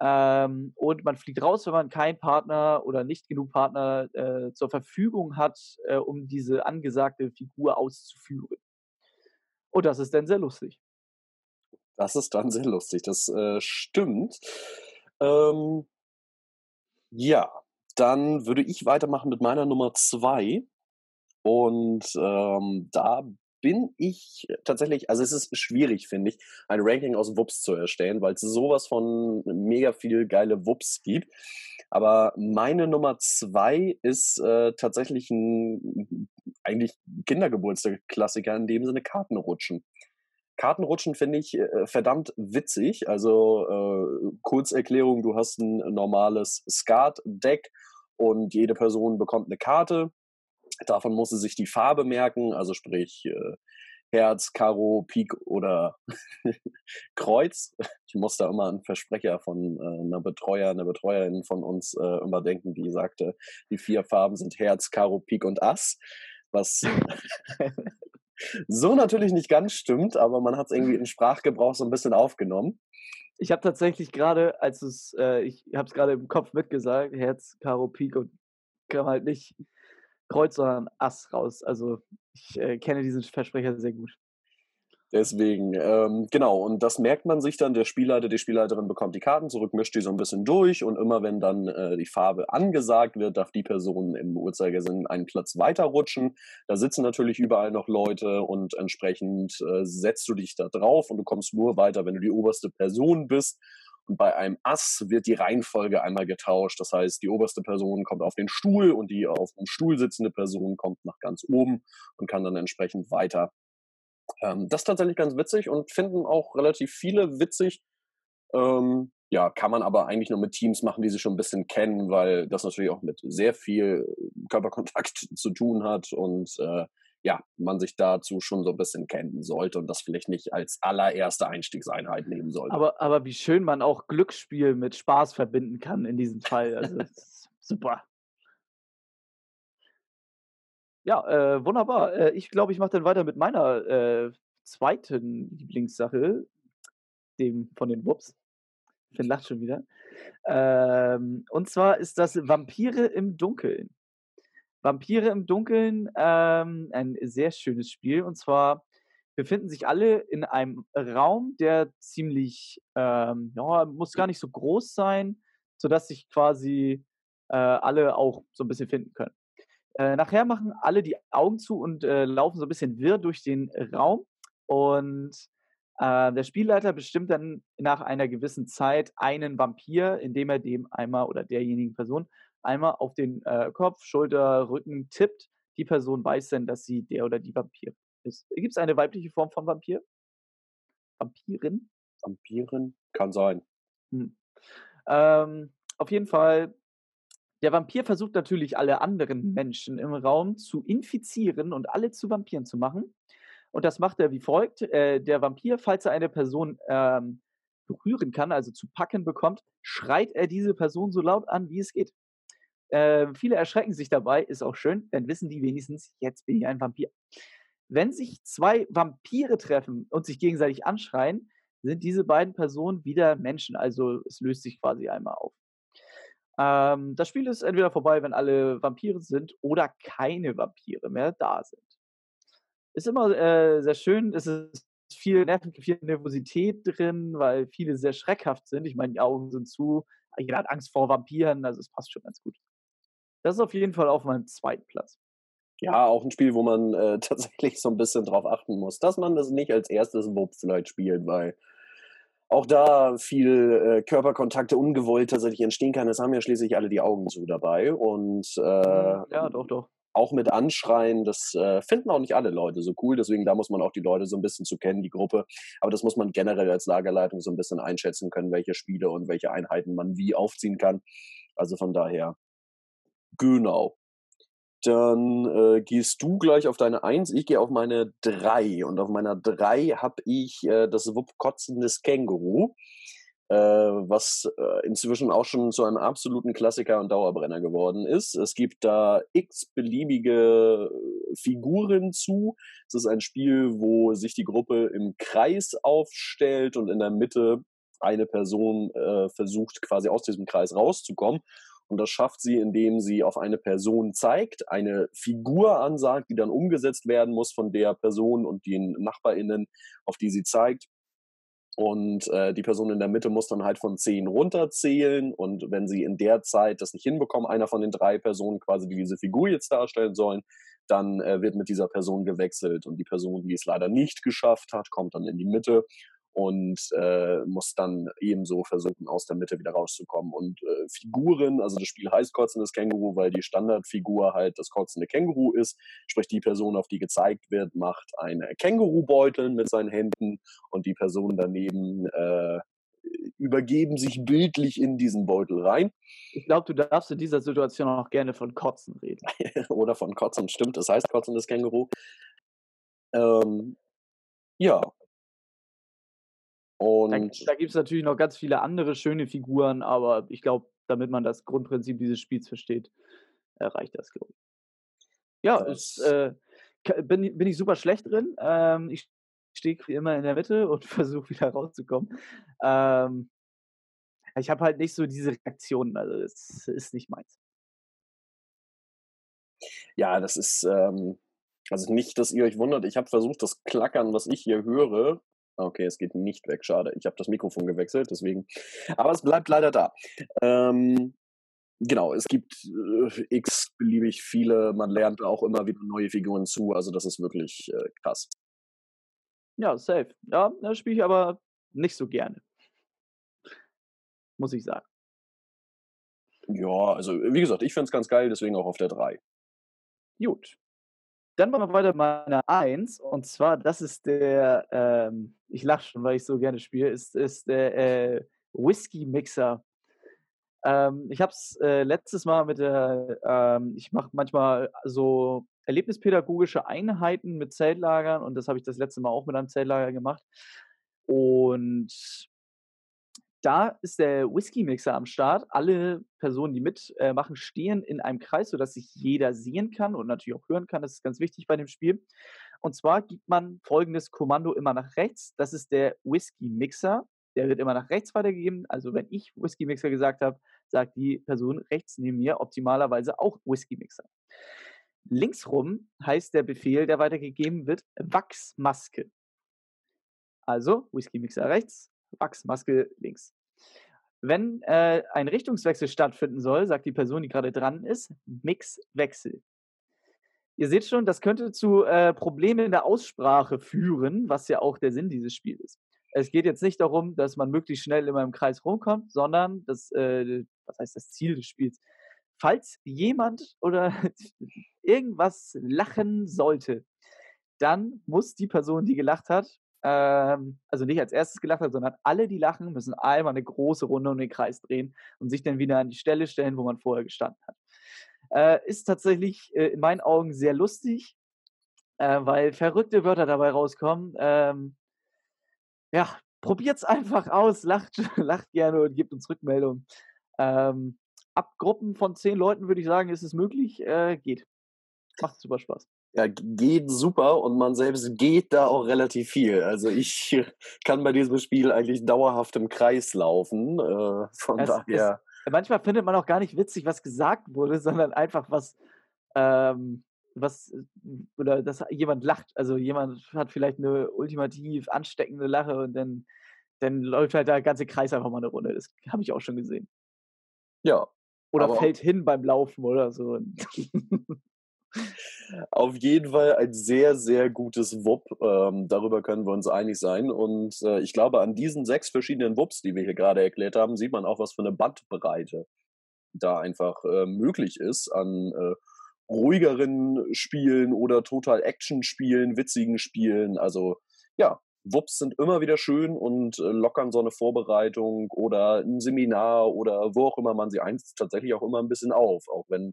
Ähm, und man fliegt raus, wenn man keinen Partner oder nicht genug Partner äh, zur Verfügung hat, äh, um diese angesagte Figur auszuführen. Und das ist dann sehr lustig. Das ist dann sehr lustig, das äh, stimmt. Ähm, ja, dann würde ich weitermachen mit meiner Nummer zwei. Und ähm, da bin ich tatsächlich, also es ist schwierig, finde ich, ein Ranking aus Wups zu erstellen, weil es sowas von mega viel geile Wups gibt. Aber meine Nummer zwei ist äh, tatsächlich ein eigentlich Kindergeburtstag-Klassiker, in dem Sinne Kartenrutschen. Kartenrutschen finde ich äh, verdammt witzig. Also äh, Kurzerklärung, du hast ein normales Skat-Deck und jede Person bekommt eine Karte Davon muss sie sich die Farbe merken, also sprich äh, Herz, Karo, Pik oder Kreuz. Ich muss da immer an Versprecher von äh, einer Betreuer, einer Betreuerin von uns äh, immer denken, die sagte, die vier Farben sind Herz, Karo, Pik und Ass. Was so natürlich nicht ganz stimmt, aber man hat es irgendwie in Sprachgebrauch so ein bisschen aufgenommen. Ich habe tatsächlich gerade, als es, äh, ich habe es gerade im Kopf mitgesagt, Herz, Karo, Pik und kann halt nicht Kreuz, sondern Ass raus. Also ich äh, kenne diesen Versprecher sehr gut. Deswegen, ähm, genau, und das merkt man sich dann, der Spielleiter, die Spielleiterin bekommt die Karten zurück, mischt die so ein bisschen durch und immer wenn dann äh, die Farbe angesagt wird, darf die Person im Uhrzeigersinn einen Platz weiterrutschen. Da sitzen natürlich überall noch Leute und entsprechend äh, setzt du dich da drauf und du kommst nur weiter, wenn du die oberste Person bist. Und bei einem Ass wird die Reihenfolge einmal getauscht. Das heißt, die oberste Person kommt auf den Stuhl und die auf dem Stuhl sitzende Person kommt nach ganz oben und kann dann entsprechend weiter ähm, das ist tatsächlich ganz witzig und finden auch relativ viele witzig. Ähm, ja, kann man aber eigentlich nur mit Teams machen, die sich schon ein bisschen kennen, weil das natürlich auch mit sehr viel Körperkontakt zu tun hat und äh, ja, man sich dazu schon so ein bisschen kennen sollte und das vielleicht nicht als allererste Einstiegseinheit nehmen sollte. Aber, aber wie schön man auch Glücksspiel mit Spaß verbinden kann in diesem Fall. Also super. Ja, äh, wunderbar. Äh, ich glaube, ich mache dann weiter mit meiner äh, zweiten Lieblingssache, dem von den Wups. Finn lacht schon wieder. Ähm, und zwar ist das Vampire im Dunkeln. Vampire im Dunkeln, ähm, ein sehr schönes Spiel. Und zwar befinden sich alle in einem Raum, der ziemlich, ähm, ja, muss gar nicht so groß sein, sodass sich quasi äh, alle auch so ein bisschen finden können. Äh, nachher machen alle die Augen zu und äh, laufen so ein bisschen wirr durch den Raum. Und äh, der Spielleiter bestimmt dann nach einer gewissen Zeit einen Vampir, indem er dem einmal oder derjenigen Person einmal auf den äh, Kopf, Schulter, Rücken tippt. Die Person weiß dann, dass sie der oder die Vampir ist. Gibt es eine weibliche Form von Vampir? Vampirin? Vampirin? Kann sein. Hm. Ähm, auf jeden Fall der Vampir versucht natürlich alle anderen Menschen im Raum zu infizieren und alle zu Vampiren zu machen. Und das macht er wie folgt. Äh, der Vampir, falls er eine Person ähm, berühren kann, also zu packen bekommt, schreit er diese Person so laut an, wie es geht. Äh, viele erschrecken sich dabei, ist auch schön, dann wissen die wenigstens, jetzt bin ich ein Vampir. Wenn sich zwei Vampire treffen und sich gegenseitig anschreien, sind diese beiden Personen wieder Menschen. Also es löst sich quasi einmal auf. Ähm, das Spiel ist entweder vorbei, wenn alle Vampire sind oder keine Vampire mehr da sind. Ist immer äh, sehr schön. Es ist viel, viel Nervosität drin, weil viele sehr schreckhaft sind. Ich meine, die Augen sind zu. Jeder hat Angst vor Vampiren, also es passt schon ganz gut. Das ist auf jeden Fall auf meinem zweiten Platz. Ja, auch ein Spiel, wo man äh, tatsächlich so ein bisschen drauf achten muss, dass man das nicht als erstes Wupp vielleicht spielt, weil auch da viel äh, Körperkontakte ungewollt tatsächlich entstehen kann. Es haben ja schließlich alle die Augen zu dabei und äh, ja, doch, doch. Auch mit Anschreien, das äh, finden auch nicht alle Leute so cool. Deswegen da muss man auch die Leute so ein bisschen zu kennen, die Gruppe. Aber das muss man generell als Lagerleitung so ein bisschen einschätzen können, welche Spiele und welche Einheiten man wie aufziehen kann. Also von daher, genau. Dann äh, gehst du gleich auf deine Eins, ich gehe auf meine Drei. Und auf meiner Drei habe ich äh, das Wupp kotzendes Känguru, äh, was äh, inzwischen auch schon zu einem absoluten Klassiker und Dauerbrenner geworden ist. Es gibt da x beliebige Figuren zu. Es ist ein Spiel, wo sich die Gruppe im Kreis aufstellt und in der Mitte eine Person äh, versucht, quasi aus diesem Kreis rauszukommen. Und das schafft sie, indem sie auf eine Person zeigt, eine Figur ansagt, die dann umgesetzt werden muss von der Person und den NachbarInnen, auf die sie zeigt. Und äh, die Person in der Mitte muss dann halt von zehn runterzählen. Und wenn sie in der Zeit das nicht hinbekommen, einer von den drei Personen quasi, die diese Figur jetzt darstellen sollen, dann äh, wird mit dieser Person gewechselt. Und die Person, die es leider nicht geschafft hat, kommt dann in die Mitte und äh, muss dann ebenso versuchen, aus der Mitte wieder rauszukommen. Und äh, Figuren, also das Spiel heißt kotzendes Känguru, weil die Standardfigur halt das kotzende Känguru ist. Sprich, die Person, auf die gezeigt wird, macht einen Kängurubeutel mit seinen Händen und die Personen daneben äh, übergeben sich bildlich in diesen Beutel rein. Ich glaube, du darfst in dieser Situation auch gerne von Kotzen reden. Oder von Kotzen, stimmt, das heißt kotzendes Känguru. Ähm, ja, und da, da gibt es natürlich noch ganz viele andere schöne Figuren, aber ich glaube, damit man das Grundprinzip dieses Spiels versteht, erreicht das, glaube ich. Ja, ist, äh, bin, bin ich super schlecht drin. Ähm, ich stehe wie immer in der Mitte und versuche wieder rauszukommen. Ähm, ich habe halt nicht so diese Reaktionen, also das ist nicht meins. Ja, das ist, ähm, Also nicht, dass ihr euch wundert, ich habe versucht, das Klackern, was ich hier höre. Okay, es geht nicht weg, schade. Ich habe das Mikrofon gewechselt, deswegen. Aber es bleibt leider da. Ähm, genau, es gibt äh, x beliebig viele. Man lernt auch immer wieder neue Figuren zu. Also das ist wirklich äh, krass. Ja, safe. Ja, das spiele ich aber nicht so gerne. Muss ich sagen. Ja, also wie gesagt, ich finde es ganz geil, deswegen auch auf der 3. Gut. Dann machen wir weiter mit meiner 1. Und zwar, das ist der, ähm, ich lache schon, weil ich so gerne spiele, ist, ist der äh, Whisky Mixer. Ähm, ich habe es äh, letztes Mal mit der, ähm, ich mache manchmal so erlebnispädagogische Einheiten mit Zeltlagern und das habe ich das letzte Mal auch mit einem Zeltlager gemacht. Und da ist der Whisky-Mixer am Start. Alle Personen, die mitmachen, stehen in einem Kreis, sodass sich jeder sehen kann und natürlich auch hören kann. Das ist ganz wichtig bei dem Spiel. Und zwar gibt man folgendes Kommando immer nach rechts. Das ist der Whisky-Mixer. Der wird immer nach rechts weitergegeben. Also wenn ich Whisky-Mixer gesagt habe, sagt die Person rechts neben mir optimalerweise auch Whisky-Mixer. Linksrum heißt der Befehl, der weitergegeben wird, Wachsmaske. Also Whisky-Mixer rechts, Wachsmaske links. Wenn äh, ein Richtungswechsel stattfinden soll, sagt die Person, die gerade dran ist, Mixwechsel. Ihr seht schon, das könnte zu äh, Problemen in der Aussprache führen, was ja auch der Sinn dieses Spiels ist. Es geht jetzt nicht darum, dass man möglichst schnell in meinem Kreis rumkommt, sondern das, äh, was heißt das Ziel des Spiels? Falls jemand oder irgendwas lachen sollte, dann muss die Person, die gelacht hat, ähm, also nicht als erstes gelacht hat, sondern alle, die lachen, müssen einmal eine große Runde um den Kreis drehen und sich dann wieder an die Stelle stellen, wo man vorher gestanden hat. Äh, ist tatsächlich äh, in meinen Augen sehr lustig, äh, weil verrückte Wörter dabei rauskommen. Ähm, ja, probiert's einfach aus, lacht, lacht gerne und gebt uns Rückmeldung. Ähm, ab Gruppen von zehn Leuten würde ich sagen, ist es möglich, äh, geht. Macht super Spaß ja, geht super und man selbst geht da auch relativ viel. Also ich kann bei diesem Spiel eigentlich dauerhaft im Kreis laufen. Äh, von es, daher. Es, manchmal findet man auch gar nicht witzig, was gesagt wurde, sondern einfach was, ähm, was oder dass jemand lacht. Also jemand hat vielleicht eine ultimativ ansteckende Lache und dann, dann läuft halt der ganze Kreis einfach mal eine Runde. Das habe ich auch schon gesehen. Ja. Oder fällt hin beim Laufen oder so. Auf jeden Fall ein sehr, sehr gutes WUP. Ähm, darüber können wir uns einig sein. Und äh, ich glaube, an diesen sechs verschiedenen WUPs, die wir hier gerade erklärt haben, sieht man auch, was für eine Bandbreite da einfach äh, möglich ist an äh, ruhigeren Spielen oder total Action-Spielen, witzigen Spielen. Also ja, WUPs sind immer wieder schön und äh, lockern so eine Vorbereitung oder ein Seminar oder wo auch immer man sie einsetzt, tatsächlich auch immer ein bisschen auf, auch wenn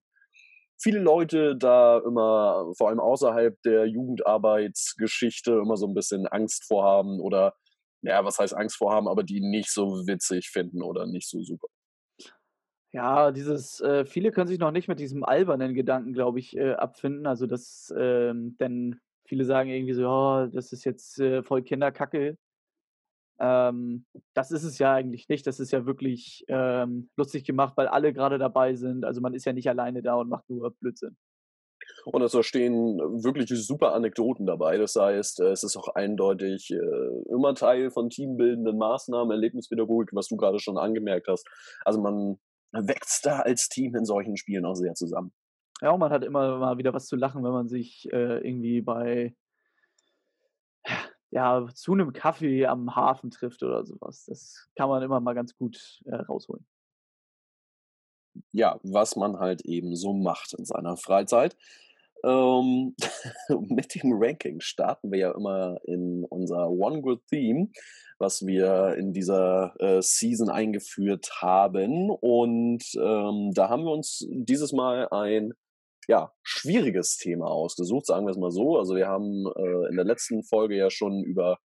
viele Leute da immer, vor allem außerhalb der Jugendarbeitsgeschichte, immer so ein bisschen Angst vorhaben oder, ja, was heißt Angst vorhaben, aber die nicht so witzig finden oder nicht so super. Ja, dieses, äh, viele können sich noch nicht mit diesem albernen Gedanken, glaube ich, äh, abfinden. Also, das, ähm, denn viele sagen irgendwie so, oh, das ist jetzt äh, voll Kinderkacke. Ähm, das ist es ja eigentlich nicht. Das ist ja wirklich ähm, lustig gemacht, weil alle gerade dabei sind. Also man ist ja nicht alleine da und macht nur Blödsinn. Und es stehen wirklich super Anekdoten dabei. Das heißt, es ist auch eindeutig äh, immer Teil von teambildenden Maßnahmen, Erlebnispädagogik, was du gerade schon angemerkt hast. Also man wächst da als Team in solchen Spielen auch sehr zusammen. Ja, und man hat immer mal wieder was zu lachen, wenn man sich äh, irgendwie bei ja, zu einem Kaffee am Hafen trifft oder sowas. Das kann man immer mal ganz gut äh, rausholen. Ja, was man halt eben so macht in seiner Freizeit. Ähm, mit dem Ranking starten wir ja immer in unser One Good Theme, was wir in dieser äh, Season eingeführt haben. Und ähm, da haben wir uns dieses Mal ein ja, schwieriges Thema ausgesucht, sagen wir es mal so. Also wir haben äh, in der letzten Folge ja schon über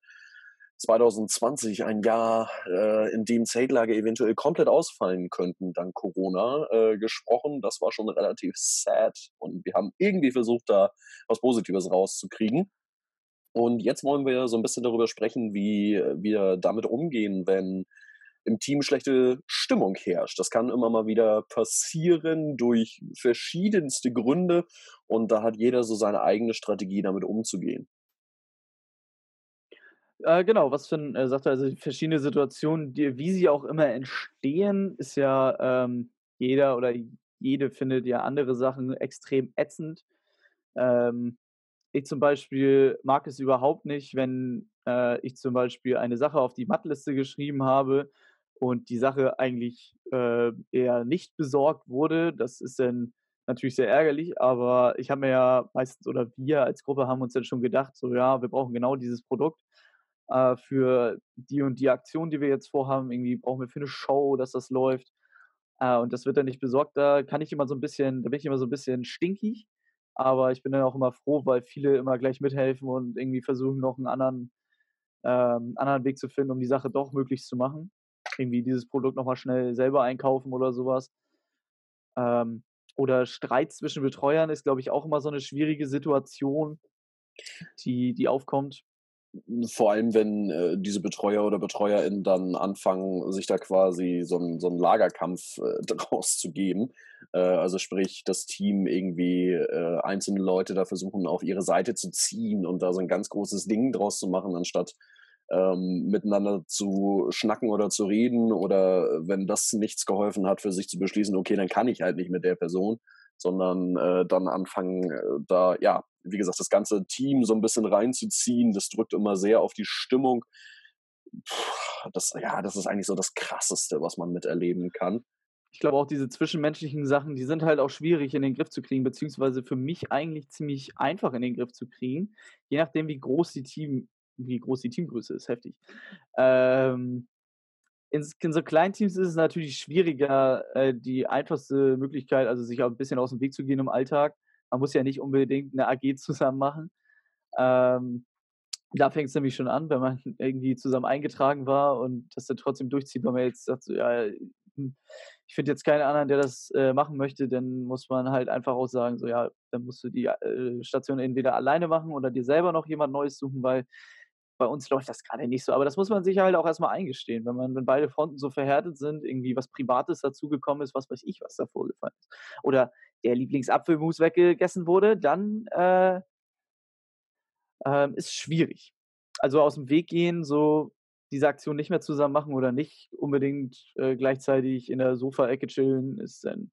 2020, ein Jahr, äh, in dem Zeltlage eventuell komplett ausfallen könnten dank Corona, äh, gesprochen. Das war schon relativ sad und wir haben irgendwie versucht, da was Positives rauszukriegen. Und jetzt wollen wir so ein bisschen darüber sprechen, wie wir damit umgehen, wenn im Team schlechte Stimmung herrscht. Das kann immer mal wieder passieren durch verschiedenste Gründe und da hat jeder so seine eigene Strategie, damit umzugehen. Äh, genau, was Finn äh, sagte, also verschiedene Situationen, die, wie sie auch immer entstehen, ist ja ähm, jeder oder jede findet ja andere Sachen extrem ätzend. Ähm, ich zum Beispiel mag es überhaupt nicht, wenn äh, ich zum Beispiel eine Sache auf die Mattliste geschrieben habe und die Sache eigentlich äh, eher nicht besorgt wurde. Das ist dann natürlich sehr ärgerlich, aber ich habe mir ja meistens oder wir als Gruppe haben uns dann schon gedacht, so ja, wir brauchen genau dieses Produkt äh, für die und die Aktion, die wir jetzt vorhaben. Irgendwie brauchen wir für eine Show, dass das läuft. Äh, und das wird dann nicht besorgt. Da kann ich immer so ein bisschen, da bin ich immer so ein bisschen stinkig. Aber ich bin dann auch immer froh, weil viele immer gleich mithelfen und irgendwie versuchen, noch einen anderen, ähm, anderen Weg zu finden, um die Sache doch möglichst zu machen. Irgendwie dieses Produkt nochmal schnell selber einkaufen oder sowas. Ähm, oder Streit zwischen Betreuern ist, glaube ich, auch immer so eine schwierige Situation, die, die aufkommt vor allem, wenn äh, diese Betreuer oder BetreuerInnen dann anfangen, sich da quasi so einen so Lagerkampf äh, draus zu geben. Äh, also sprich, das Team irgendwie äh, einzelne Leute da versuchen, auf ihre Seite zu ziehen und da so ein ganz großes Ding draus zu machen, anstatt ähm, miteinander zu schnacken oder zu reden oder wenn das nichts geholfen hat, für sich zu beschließen, okay, dann kann ich halt nicht mit der Person, sondern äh, dann anfangen, äh, da, ja, wie gesagt, das ganze Team so ein bisschen reinzuziehen. Das drückt immer sehr auf die Stimmung. Das, ja, das ist eigentlich so das Krasseste, was man miterleben kann. Ich glaube auch diese zwischenmenschlichen Sachen, die sind halt auch schwierig in den Griff zu kriegen, beziehungsweise für mich eigentlich ziemlich einfach in den Griff zu kriegen, je nachdem, wie groß die Team, wie groß die Teamgröße ist, heftig. Ähm, in, in so kleinen Teams ist es natürlich schwieriger, äh, die einfachste Möglichkeit, also sich auch ein bisschen aus dem Weg zu gehen im Alltag. Man muss ja nicht unbedingt eine AG zusammen machen. Ähm, da fängt es nämlich schon an, wenn man irgendwie zusammen eingetragen war und das dann trotzdem durchzieht, weil man jetzt sagt, so, ja, hm, ich finde jetzt keinen anderen, der das äh, machen möchte, dann muss man halt einfach auch sagen, so ja, dann musst du die äh, Station entweder alleine machen oder dir selber noch jemand Neues suchen, weil bei uns läuft das gerade nicht so. Aber das muss man sich halt auch erstmal eingestehen. Wenn man, wenn beide Fronten so verhärtet sind, irgendwie was Privates dazugekommen ist, was weiß ich, was da vorgefallen ist. Oder der Lieblingsapfelmus weggegessen wurde, dann äh, äh, ist schwierig. Also aus dem Weg gehen, so diese Aktion nicht mehr zusammen machen oder nicht unbedingt äh, gleichzeitig in der Sofa-Ecke chillen, ist dann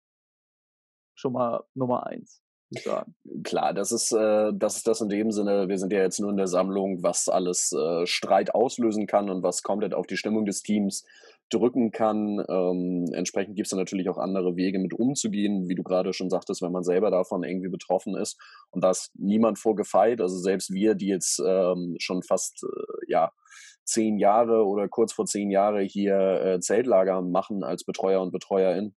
schon mal Nummer eins sagen. Klar, das ist, äh, das ist das in dem Sinne, wir sind ja jetzt nur in der Sammlung, was alles äh, Streit auslösen kann und was komplett auf die Stimmung des Teams drücken kann. Ähm, entsprechend gibt es natürlich auch andere Wege, mit umzugehen, wie du gerade schon sagtest, wenn man selber davon irgendwie betroffen ist. Und da ist niemand vorgefeit. Also selbst wir, die jetzt ähm, schon fast äh, ja, zehn Jahre oder kurz vor zehn Jahre hier äh, Zeltlager machen als Betreuer und Betreuerin,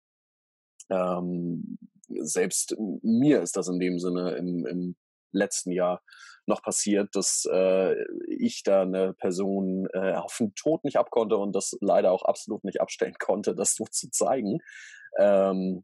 ähm, selbst mir ist das in dem Sinne im, im letzten Jahr noch passiert, dass äh, ich da eine Person äh, auf den Tod nicht abkonnte und das leider auch absolut nicht abstellen konnte, das so zu zeigen. Ähm,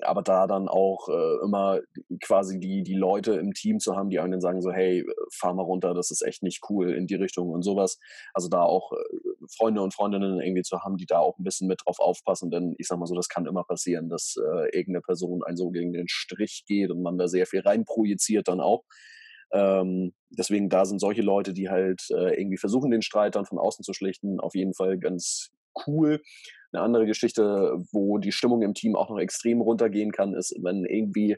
aber da dann auch äh, immer quasi die, die Leute im Team zu haben, die einen sagen so, hey, fahr mal runter, das ist echt nicht cool in die Richtung und sowas. Also da auch äh, Freunde und Freundinnen irgendwie zu haben, die da auch ein bisschen mit drauf aufpassen, denn ich sag mal so, das kann immer passieren, dass äh, irgendeine Person einen so gegen den Strich geht und man da sehr viel reinprojiziert dann auch. Ähm, deswegen da sind solche Leute, die halt äh, irgendwie versuchen, den Streit dann von außen zu schlichten, auf jeden Fall ganz cool. Eine andere Geschichte, wo die Stimmung im Team auch noch extrem runtergehen kann, ist, wenn irgendwie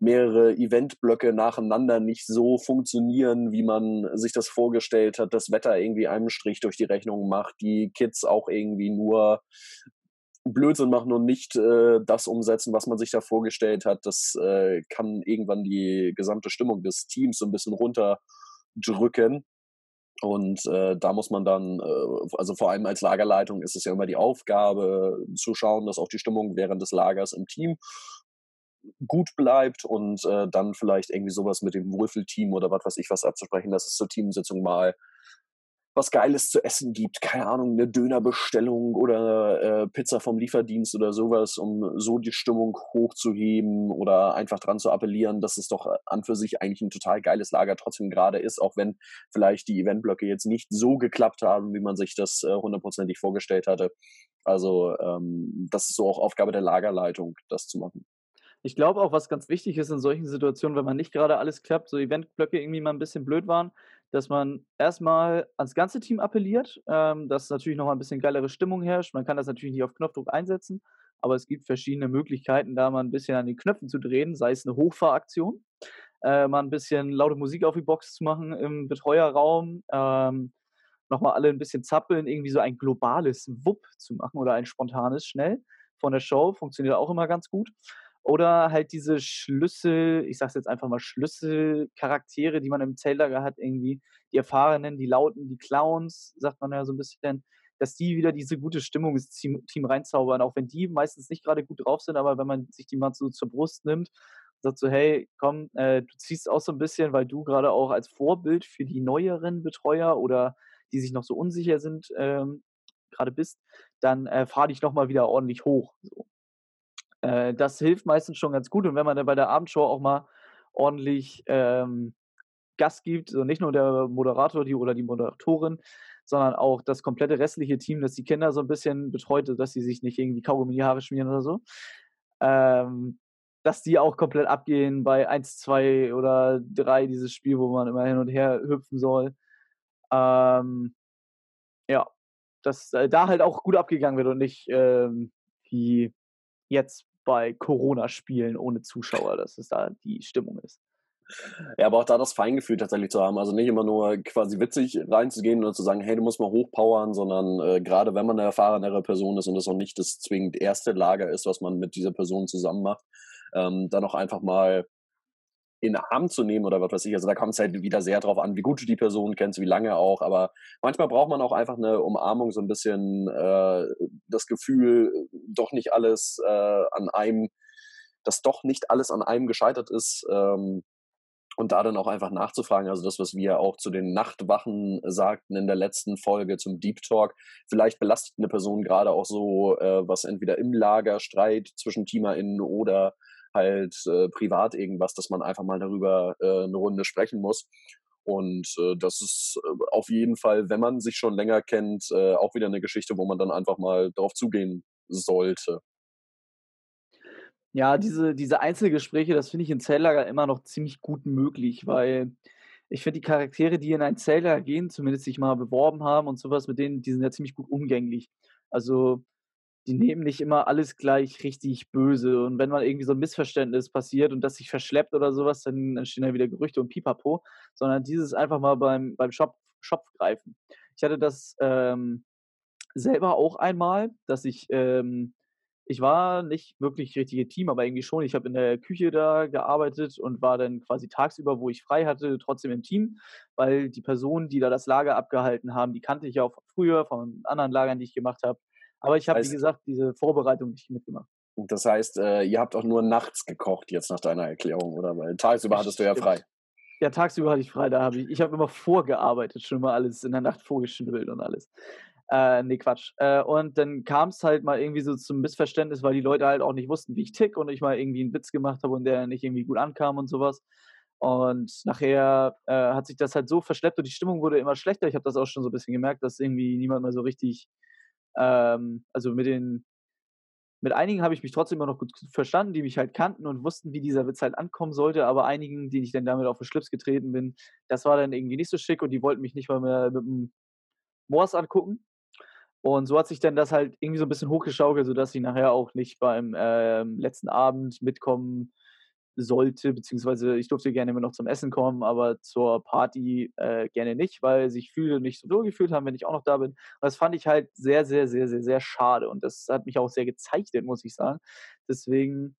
mehrere Eventblöcke nacheinander nicht so funktionieren, wie man sich das vorgestellt hat, das Wetter irgendwie einen Strich durch die Rechnung macht, die Kids auch irgendwie nur Blödsinn machen und nicht äh, das umsetzen, was man sich da vorgestellt hat. Das äh, kann irgendwann die gesamte Stimmung des Teams so ein bisschen runterdrücken. Und äh, da muss man dann, äh, also vor allem als Lagerleitung ist es ja immer die Aufgabe zu schauen, dass auch die Stimmung während des Lagers im Team gut bleibt und äh, dann vielleicht irgendwie sowas mit dem Würfelteam oder was weiß ich was abzusprechen, dass es zur Teamsitzung mal was Geiles zu essen gibt, keine Ahnung, eine Dönerbestellung oder äh, Pizza vom Lieferdienst oder sowas, um so die Stimmung hochzuheben oder einfach dran zu appellieren, dass es doch an für sich eigentlich ein total geiles Lager trotzdem gerade ist, auch wenn vielleicht die Eventblöcke jetzt nicht so geklappt haben, wie man sich das äh, hundertprozentig vorgestellt hatte. Also ähm, das ist so auch Aufgabe der Lagerleitung, das zu machen. Ich glaube auch, was ganz wichtig ist in solchen Situationen, wenn man nicht gerade alles klappt, so Eventblöcke irgendwie mal ein bisschen blöd waren, dass man erstmal ans ganze Team appelliert, ähm, dass natürlich noch mal ein bisschen geilere Stimmung herrscht. Man kann das natürlich nicht auf Knopfdruck einsetzen, aber es gibt verschiedene Möglichkeiten, da mal ein bisschen an den Knöpfen zu drehen, sei es eine Hochfahraktion, äh, mal ein bisschen laute Musik auf die Box zu machen im Betreuerraum, ähm, nochmal alle ein bisschen zappeln, irgendwie so ein globales Wupp zu machen oder ein spontanes schnell von der Show, funktioniert auch immer ganz gut. Oder halt diese Schlüssel, ich sag's jetzt einfach mal Schlüsselcharaktere, die man im Zeltlager hat, irgendwie die Erfahrenen, die Lauten, die Clowns, sagt man ja so ein bisschen, dass die wieder diese gute Stimmung ins Team, Team reinzaubern, auch wenn die meistens nicht gerade gut drauf sind, aber wenn man sich die mal so zur Brust nimmt, sagt so, hey, komm, äh, du ziehst auch so ein bisschen, weil du gerade auch als Vorbild für die neueren Betreuer oder die sich noch so unsicher sind, ähm, gerade bist, dann äh, fahr dich nochmal wieder ordentlich hoch. So. Äh, das hilft meistens schon ganz gut. Und wenn man dann bei der Abendshow auch mal ordentlich ähm, Gas gibt, so nicht nur der Moderator die, oder die Moderatorin, sondern auch das komplette restliche Team, das die Kinder so ein bisschen betreut, dass sie sich nicht irgendwie Kaugummi in die Haare schmieren oder so. Ähm, dass die auch komplett abgehen bei 1, 2 oder 3, dieses Spiel, wo man immer hin und her hüpfen soll. Ähm, ja, dass äh, da halt auch gut abgegangen wird und nicht ähm, wie jetzt bei Corona-Spielen ohne Zuschauer, dass es da die Stimmung ist. Ja, aber auch da das Feingefühl tatsächlich zu haben. Also nicht immer nur quasi witzig reinzugehen und zu sagen, hey, du musst mal hochpowern, sondern äh, gerade wenn man eine erfahrenere Person ist und es auch nicht das zwingend erste Lager ist, was man mit dieser Person zusammen macht, ähm, dann auch einfach mal in den Arm zu nehmen oder was weiß ich. Also da kommt es halt wieder sehr drauf an, wie gut du die Person kennst, wie lange auch. Aber manchmal braucht man auch einfach eine Umarmung, so ein bisschen äh, das Gefühl, doch nicht alles äh, an einem, dass doch nicht alles an einem gescheitert ist. Ähm, und da dann auch einfach nachzufragen, also das, was wir auch zu den Nachtwachen sagten in der letzten Folge zum Deep Talk, vielleicht belastet eine Person gerade auch so, äh, was entweder im Lager Streit zwischen TeamerInnen oder halt äh, privat irgendwas, dass man einfach mal darüber äh, eine Runde sprechen muss. Und äh, das ist äh, auf jeden Fall, wenn man sich schon länger kennt, äh, auch wieder eine Geschichte, wo man dann einfach mal darauf zugehen sollte. Ja, diese, diese Einzelgespräche, das finde ich in Zelllager immer noch ziemlich gut möglich, weil ich finde, die Charaktere, die in ein Zelllager gehen, zumindest sich mal beworben haben und sowas, mit denen, die sind ja ziemlich gut umgänglich. Also die nehmen nicht immer alles gleich richtig böse. Und wenn mal irgendwie so ein Missverständnis passiert und das sich verschleppt oder sowas, dann entstehen ja wieder Gerüchte und Pipapo, sondern dieses einfach mal beim, beim Shop, Shop greifen. Ich hatte das ähm, selber auch einmal, dass ich, ähm, ich war nicht wirklich richtige Team, aber irgendwie schon. Ich habe in der Küche da gearbeitet und war dann quasi tagsüber, wo ich frei hatte, trotzdem im Team, weil die Personen, die da das Lager abgehalten haben, die kannte ich ja auch früher von anderen Lagern, die ich gemacht habe. Aber ich habe, wie gesagt, diese Vorbereitung nicht mitgemacht. Das heißt, äh, ihr habt auch nur nachts gekocht jetzt nach deiner Erklärung, oder? Weil tagsüber hattest du ja frei. Ja, tagsüber hatte ich frei, da habe ich, ich habe immer vorgearbeitet, schon mal alles in der Nacht vorgeschnibbelt und alles. Äh, nee, Quatsch. Äh, und dann kam es halt mal irgendwie so zum Missverständnis, weil die Leute halt auch nicht wussten, wie ich tick und ich mal irgendwie einen Witz gemacht habe und der nicht irgendwie gut ankam und sowas. Und nachher äh, hat sich das halt so verschleppt und die Stimmung wurde immer schlechter. Ich habe das auch schon so ein bisschen gemerkt, dass irgendwie niemand mehr so richtig ähm, also mit den, mit einigen habe ich mich trotzdem immer noch gut verstanden, die mich halt kannten und wussten, wie dieser Witz halt ankommen sollte, aber einigen, die ich dann damit auf den Schlips getreten bin, das war dann irgendwie nicht so schick und die wollten mich nicht mal mehr mit dem Moors angucken. Und so hat sich dann das halt irgendwie so ein bisschen hochgeschaukelt, sodass ich nachher auch nicht beim äh, letzten Abend mitkommen sollte, beziehungsweise ich durfte gerne immer noch zum Essen kommen, aber zur Party äh, gerne nicht, weil sich viele nicht so wohl gefühlt haben, wenn ich auch noch da bin. Und das fand ich halt sehr, sehr, sehr, sehr, sehr schade und das hat mich auch sehr gezeichnet, muss ich sagen. Deswegen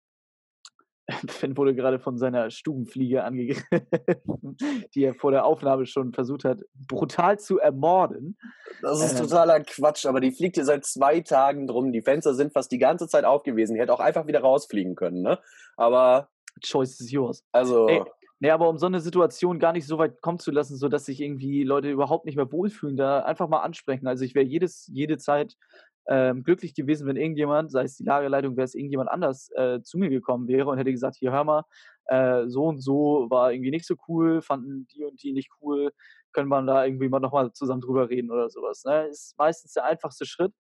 Finn wurde gerade von seiner Stubenfliege angegriffen, die er vor der Aufnahme schon versucht hat, brutal zu ermorden. Das ist ähm, totaler Quatsch, aber die fliegt hier seit zwei Tagen drum. Die Fenster sind fast die ganze Zeit aufgewesen. Die hätte auch einfach wieder rausfliegen können, ne? Aber Choice is yours. Also. Ey, Nee, aber um so eine Situation gar nicht so weit kommen zu lassen, sodass sich irgendwie Leute überhaupt nicht mehr wohlfühlen, da einfach mal ansprechen. Also ich wäre jedes, jede Zeit ähm, glücklich gewesen, wenn irgendjemand, sei es die Lagerleitung, wäre es irgendjemand anders äh, zu mir gekommen wäre und hätte gesagt, hier hör mal, äh, so und so war irgendwie nicht so cool, fanden die und die nicht cool, können wir da irgendwie mal nochmal zusammen drüber reden oder sowas. Ne? Ist meistens der einfachste Schritt,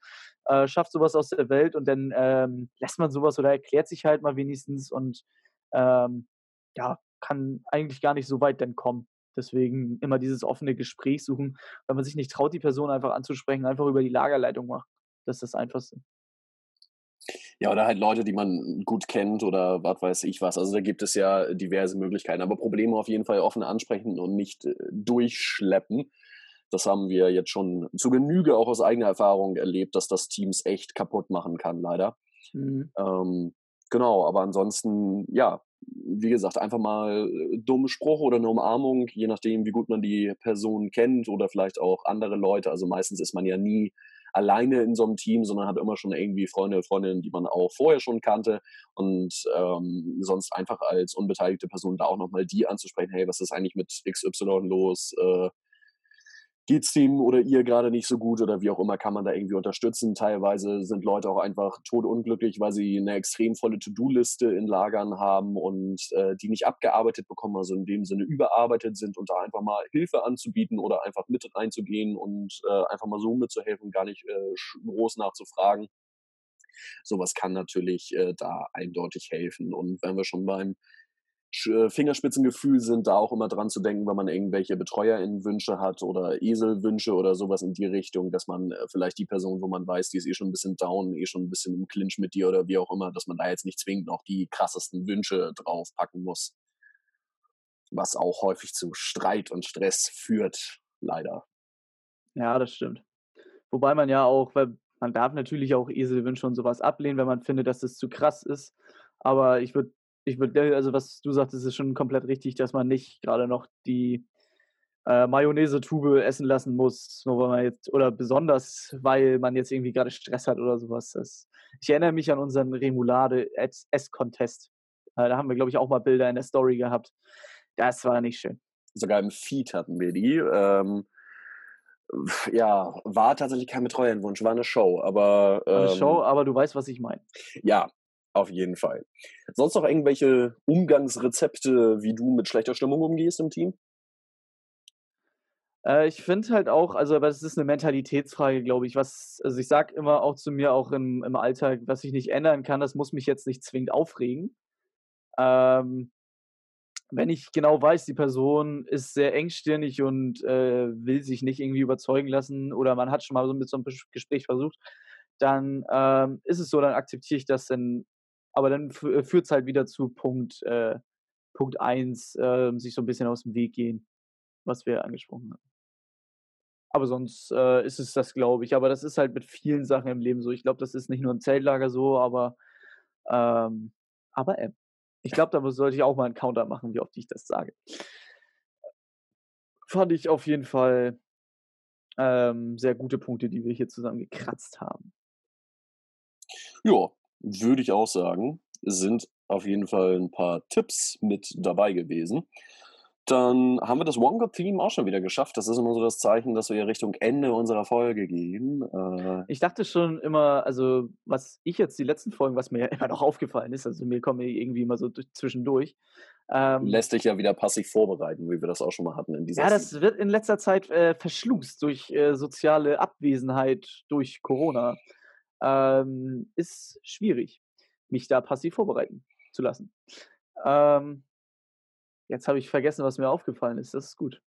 äh, schafft sowas aus der Welt und dann ähm, lässt man sowas oder erklärt sich halt mal wenigstens und ähm, ja, kann eigentlich gar nicht so weit dann kommen. Deswegen immer dieses offene Gespräch suchen. Wenn man sich nicht traut, die Person einfach anzusprechen, einfach über die Lagerleitung machen. Das ist das Einfachste. Ja, oder halt Leute, die man gut kennt oder was weiß ich was. Also da gibt es ja diverse Möglichkeiten. Aber Probleme auf jeden Fall offen ansprechen und nicht äh, durchschleppen. Das haben wir jetzt schon zu Genüge auch aus eigener Erfahrung erlebt, dass das Teams echt kaputt machen kann, leider. Mhm. Ähm, genau, aber ansonsten, ja, wie gesagt, einfach mal äh, dumme Spruch oder eine Umarmung, je nachdem, wie gut man die Person kennt oder vielleicht auch andere Leute. Also meistens ist man ja nie alleine in so einem Team, sondern hat immer schon irgendwie Freunde, Freundinnen, die man auch vorher schon kannte und ähm, sonst einfach als unbeteiligte Person da auch nochmal die anzusprechen, hey, was ist eigentlich mit XY los? Äh, geht's dem oder ihr gerade nicht so gut oder wie auch immer kann man da irgendwie unterstützen. Teilweise sind Leute auch einfach totunglücklich, weil sie eine extrem volle To-Do-Liste in Lagern haben und äh, die nicht abgearbeitet bekommen, also in dem Sinne überarbeitet sind und da einfach mal Hilfe anzubieten oder einfach mit reinzugehen und äh, einfach mal so mitzuhelfen, gar nicht äh, groß nachzufragen. Sowas kann natürlich äh, da eindeutig helfen. Und wenn wir schon beim Fingerspitzengefühl sind, da auch immer dran zu denken, wenn man irgendwelche BetreuerInnen-Wünsche hat oder Eselwünsche oder sowas in die Richtung, dass man äh, vielleicht die Person, wo man weiß, die ist eh schon ein bisschen down, eh schon ein bisschen im Clinch mit dir oder wie auch immer, dass man da jetzt nicht zwingend noch die krassesten Wünsche draufpacken muss. Was auch häufig zu Streit und Stress führt, leider. Ja, das stimmt. Wobei man ja auch, weil man darf natürlich auch Eselwünsche und sowas ablehnen, wenn man findet, dass das zu krass ist. Aber ich würde ich würde, also was du sagtest, ist schon komplett richtig, dass man nicht gerade noch die äh, Mayonnaise-Tube essen lassen muss, nur weil man jetzt, oder besonders, weil man jetzt irgendwie gerade Stress hat oder sowas. Das, ich erinnere mich an unseren Remoulade-Ess-Contest. Äh, da haben wir, glaube ich, auch mal Bilder in der Story gehabt. Das war nicht schön. Sogar im Feed hatten wir die. Ähm, ja, war tatsächlich kein Betreuerwunsch, war eine Show, aber. Ähm, eine Show, aber du weißt, was ich meine. Ja, auf jeden Fall. Sonst noch irgendwelche Umgangsrezepte, wie du mit schlechter Stimmung umgehst im Team? Äh, ich finde halt auch, also aber das ist eine Mentalitätsfrage, glaube ich. Was, also ich sage immer auch zu mir auch im, im Alltag, was ich nicht ändern kann, das muss mich jetzt nicht zwingend aufregen. Ähm, wenn ich genau weiß, die Person ist sehr engstirnig und äh, will sich nicht irgendwie überzeugen lassen oder man hat schon mal so mit so einem Gespräch versucht, dann ähm, ist es so, dann akzeptiere ich das dann aber dann äh, führt es halt wieder zu Punkt, äh, Punkt 1, äh, sich so ein bisschen aus dem Weg gehen, was wir angesprochen haben. Aber sonst äh, ist es das, glaube ich. Aber das ist halt mit vielen Sachen im Leben so. Ich glaube, das ist nicht nur im Zeltlager so, aber, ähm, aber äh, ich glaube, da sollte ich auch mal einen Counter machen, wie oft ich das sage. Fand ich auf jeden Fall ähm, sehr gute Punkte, die wir hier zusammen gekratzt haben. Ja, würde ich auch sagen, sind auf jeden Fall ein paar Tipps mit dabei gewesen. Dann haben wir das Wonka-Theme auch schon wieder geschafft. Das ist immer so das Zeichen, dass wir Richtung Ende unserer Folge gehen. Äh ich dachte schon immer, also was ich jetzt die letzten Folgen, was mir immer noch aufgefallen ist, also mir kommen irgendwie immer so zwischendurch. Ähm, Lässt dich ja wieder passiv vorbereiten, wie wir das auch schon mal hatten in dieser Ja, das wird in letzter Zeit äh, verschlust durch äh, soziale Abwesenheit durch Corona ähm, ist schwierig, mich da passiv vorbereiten zu lassen. Ähm, jetzt habe ich vergessen, was mir aufgefallen ist. Das ist gut.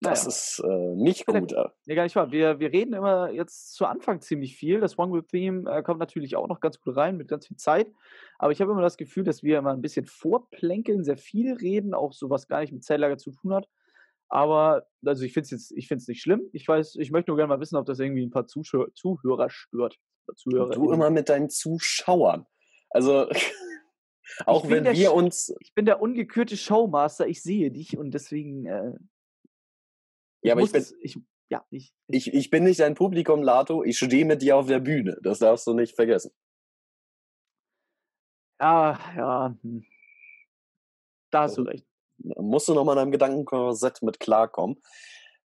Naja. Das ist äh, nicht gut. Äh. Nee, gar nicht wahr. Wir, wir reden immer jetzt zu Anfang ziemlich viel. Das One Good Theme äh, kommt natürlich auch noch ganz gut rein mit ganz viel Zeit. Aber ich habe immer das Gefühl, dass wir immer ein bisschen vorplänkeln, sehr viel reden, auch so was gar nicht mit Zelllager zu tun hat. Aber also ich finde es jetzt, ich finde es nicht schlimm. Ich weiß, ich möchte nur gerne mal wissen, ob das irgendwie ein paar Zuschauer, Zuhörer stört. Zuhörer. Du immer mit deinen Zuschauern. Also auch wenn wir uns. Ich bin der ungekürte Showmaster, ich sehe dich und deswegen. Äh, ja, aber ich bin. Ich, ja, ich, ich, ich bin nicht dein Publikum, Lato. Ich stehe mit dir auf der Bühne. Das darfst du nicht vergessen. Ja, ja. Hm. Da hast du recht. musst du nochmal in einem Gedankenkorsett mit klarkommen.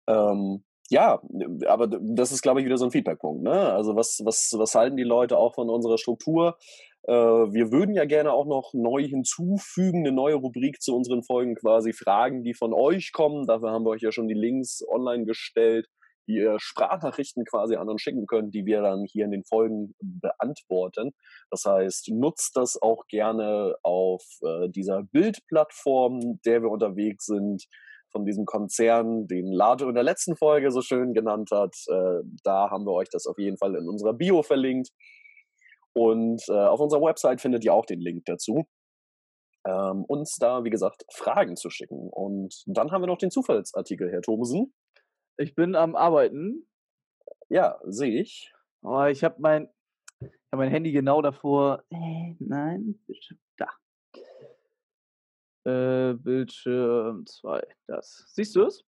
Ähm, ja, aber das ist, glaube ich, wieder so ein Feedbackpunkt. Ne? Also was, was, was halten die Leute auch von unserer Struktur? Äh, wir würden ja gerne auch noch neu hinzufügen, eine neue Rubrik zu unseren Folgen quasi Fragen, die von euch kommen. Dafür haben wir euch ja schon die Links online gestellt, die ihr Sprachnachrichten quasi an uns schicken könnt, die wir dann hier in den Folgen beantworten. Das heißt, nutzt das auch gerne auf äh, dieser Bildplattform, der wir unterwegs sind von diesem Konzern, den Lato in der letzten Folge so schön genannt hat. Äh, da haben wir euch das auf jeden Fall in unserer Bio verlinkt. Und äh, auf unserer Website findet ihr auch den Link dazu. Ähm, uns da, wie gesagt, Fragen zu schicken. Und dann haben wir noch den Zufallsartikel, Herr Thomsen. Ich bin am Arbeiten. Ja, sehe ich. Oh, ich habe mein, hab mein Handy genau davor. Äh, nein, da. Äh, Bildschirm 2, das. Siehst du es?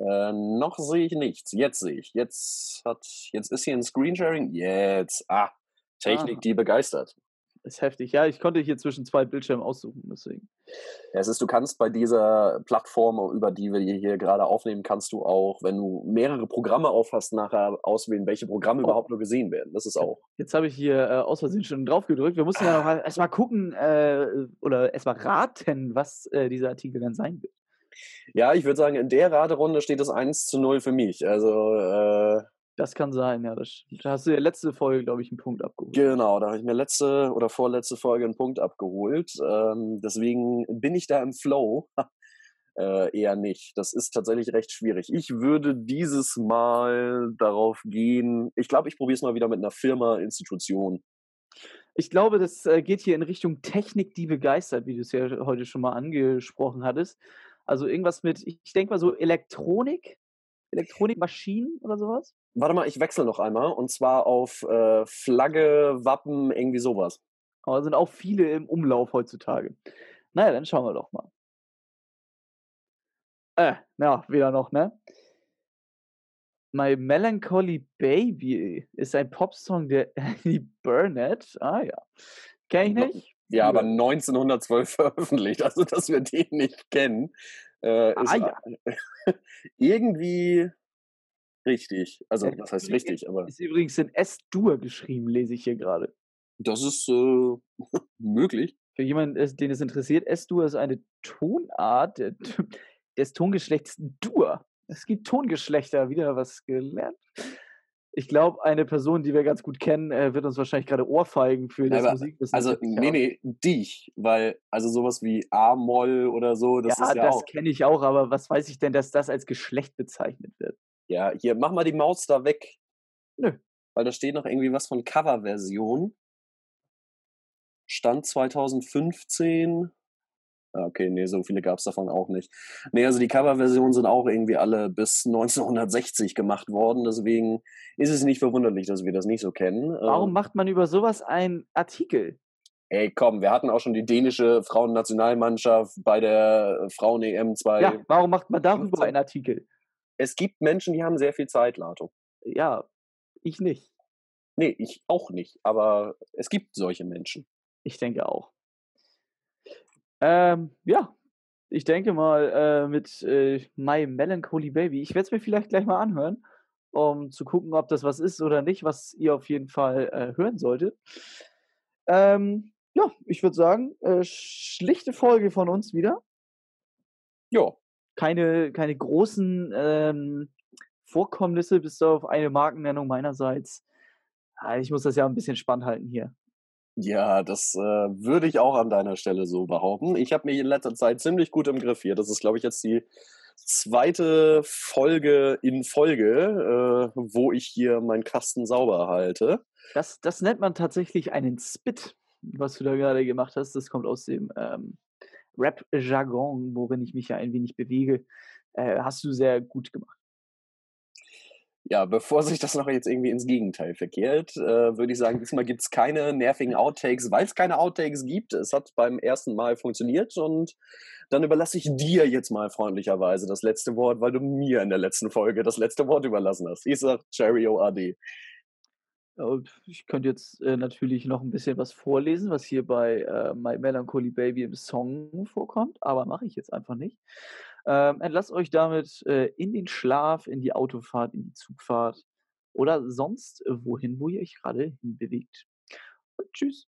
Äh, noch sehe ich nichts. Jetzt sehe ich. Jetzt hat, jetzt ist hier ein Screensharing. Jetzt. Ah, Technik, ah. die begeistert ist heftig. Ja, ich konnte hier zwischen zwei Bildschirmen aussuchen, deswegen. Ja, es ist, du kannst bei dieser Plattform, über die wir hier gerade aufnehmen, kannst du auch, wenn du mehrere Programme aufhast, nachher auswählen, welche Programme oh. überhaupt nur gesehen werden. Das ist auch. Jetzt habe ich hier äh, aus Versehen schon drauf gedrückt. Wir mussten ja noch erstmal gucken äh, oder erstmal raten, was äh, dieser Artikel dann sein wird. Ja, ich würde sagen, in der Raterunde steht es 1 zu 0 für mich. Also äh, das kann sein, ja. Das, da hast du ja letzte Folge, glaube ich, einen Punkt abgeholt. Genau, da habe ich mir letzte oder vorletzte Folge einen Punkt abgeholt. Ähm, deswegen bin ich da im Flow. äh, eher nicht. Das ist tatsächlich recht schwierig. Ich würde dieses Mal darauf gehen. Ich glaube, ich probiere es mal wieder mit einer Firma, Institution. Ich glaube, das äh, geht hier in Richtung Technik, die begeistert, wie du es ja heute schon mal angesprochen hattest. Also irgendwas mit, ich denke mal so Elektronik, Elektronikmaschinen oder sowas? Warte mal, ich wechsle noch einmal und zwar auf äh, Flagge, Wappen, irgendwie sowas. Aber sind auch viele im Umlauf heutzutage. Naja, dann schauen wir doch mal. Äh, ja, wieder noch, ne? My Melancholy Baby ist ein Popsong der Annie Burnett. Ah ja. Kenn ich nicht? Ja, aber 1912 veröffentlicht, also dass wir den nicht kennen. Äh, ah ja. irgendwie richtig. Also, was heißt richtig, aber. Ist übrigens in S-Dur geschrieben, lese ich hier gerade. Das ist äh, möglich. Für jemanden, den es interessiert, S-Dur ist eine Tonart des Tongeschlechts Dur. Es gibt Tongeschlechter, wieder was gelernt. Ich glaube, eine Person, die wir ganz gut kennen, äh, wird uns wahrscheinlich gerade Ohrfeigen für das Musikwissen. Also, nee, nee, dich, weil, also sowas wie A-Moll oder so, das ja, ist ja das kenne ich auch, aber was weiß ich denn, dass das als Geschlecht bezeichnet wird? Ja, hier, mach mal die Maus da weg. Nö. Weil da steht noch irgendwie was von Coverversion. Stand 2015. Ah, okay, nee, so viele gab es davon auch nicht. Nee, also die Coverversionen sind auch irgendwie alle bis 1960 gemacht worden. Deswegen ist es nicht verwunderlich, dass wir das nicht so kennen. Warum ähm, macht man über sowas einen Artikel? Ey, komm, wir hatten auch schon die dänische Frauennationalmannschaft bei der Frauen-EM 2. Ja, warum macht man darüber einen Artikel? Es gibt Menschen, die haben sehr viel Zeit, Lato. Ja, ich nicht. Nee, ich auch nicht. Aber es gibt solche Menschen. Ich denke auch. Ähm, ja, ich denke mal äh, mit äh, My Melancholy Baby. Ich werde es mir vielleicht gleich mal anhören, um zu gucken, ob das was ist oder nicht, was ihr auf jeden Fall äh, hören solltet. Ähm, ja, ich würde sagen, äh, schlichte Folge von uns wieder. Ja, keine, keine großen ähm, Vorkommnisse, bis auf eine Markennennung meinerseits. Ah, ich muss das ja ein bisschen spannend halten hier. Ja, das äh, würde ich auch an deiner Stelle so behaupten. Ich habe mich in letzter Zeit ziemlich gut im Griff hier. Das ist, glaube ich, jetzt die zweite Folge in Folge, äh, wo ich hier meinen Kasten sauber halte. Das, das nennt man tatsächlich einen Spit, was du da gerade gemacht hast. Das kommt aus dem ähm, Rap-Jargon, worin ich mich ja ein wenig bewege, äh, hast du sehr gut gemacht. Ja, bevor sich das noch jetzt irgendwie ins Gegenteil verkehrt, äh, würde ich sagen, diesmal gibt es keine nervigen Outtakes, weil es keine Outtakes gibt. Es hat beim ersten Mal funktioniert und dann überlasse ich dir jetzt mal freundlicherweise das letzte Wort, weil du mir in der letzten Folge das letzte Wort überlassen hast. Ich sag Cherry OAD. Ich könnte jetzt, äh, natürlich noch 'n bisschen was vorlesen, was hier bei, äh, „My Melancholy Baby“ im Song vorkommt, aber mache ich jetzt einfach nicht. Ähm, entlasst euch damit, äh, in den Schlaf, in die Autofahrt, in die Zugfahrt oder sonst, wohin, wo ihr euch grade hinbewegt. Und tschüss.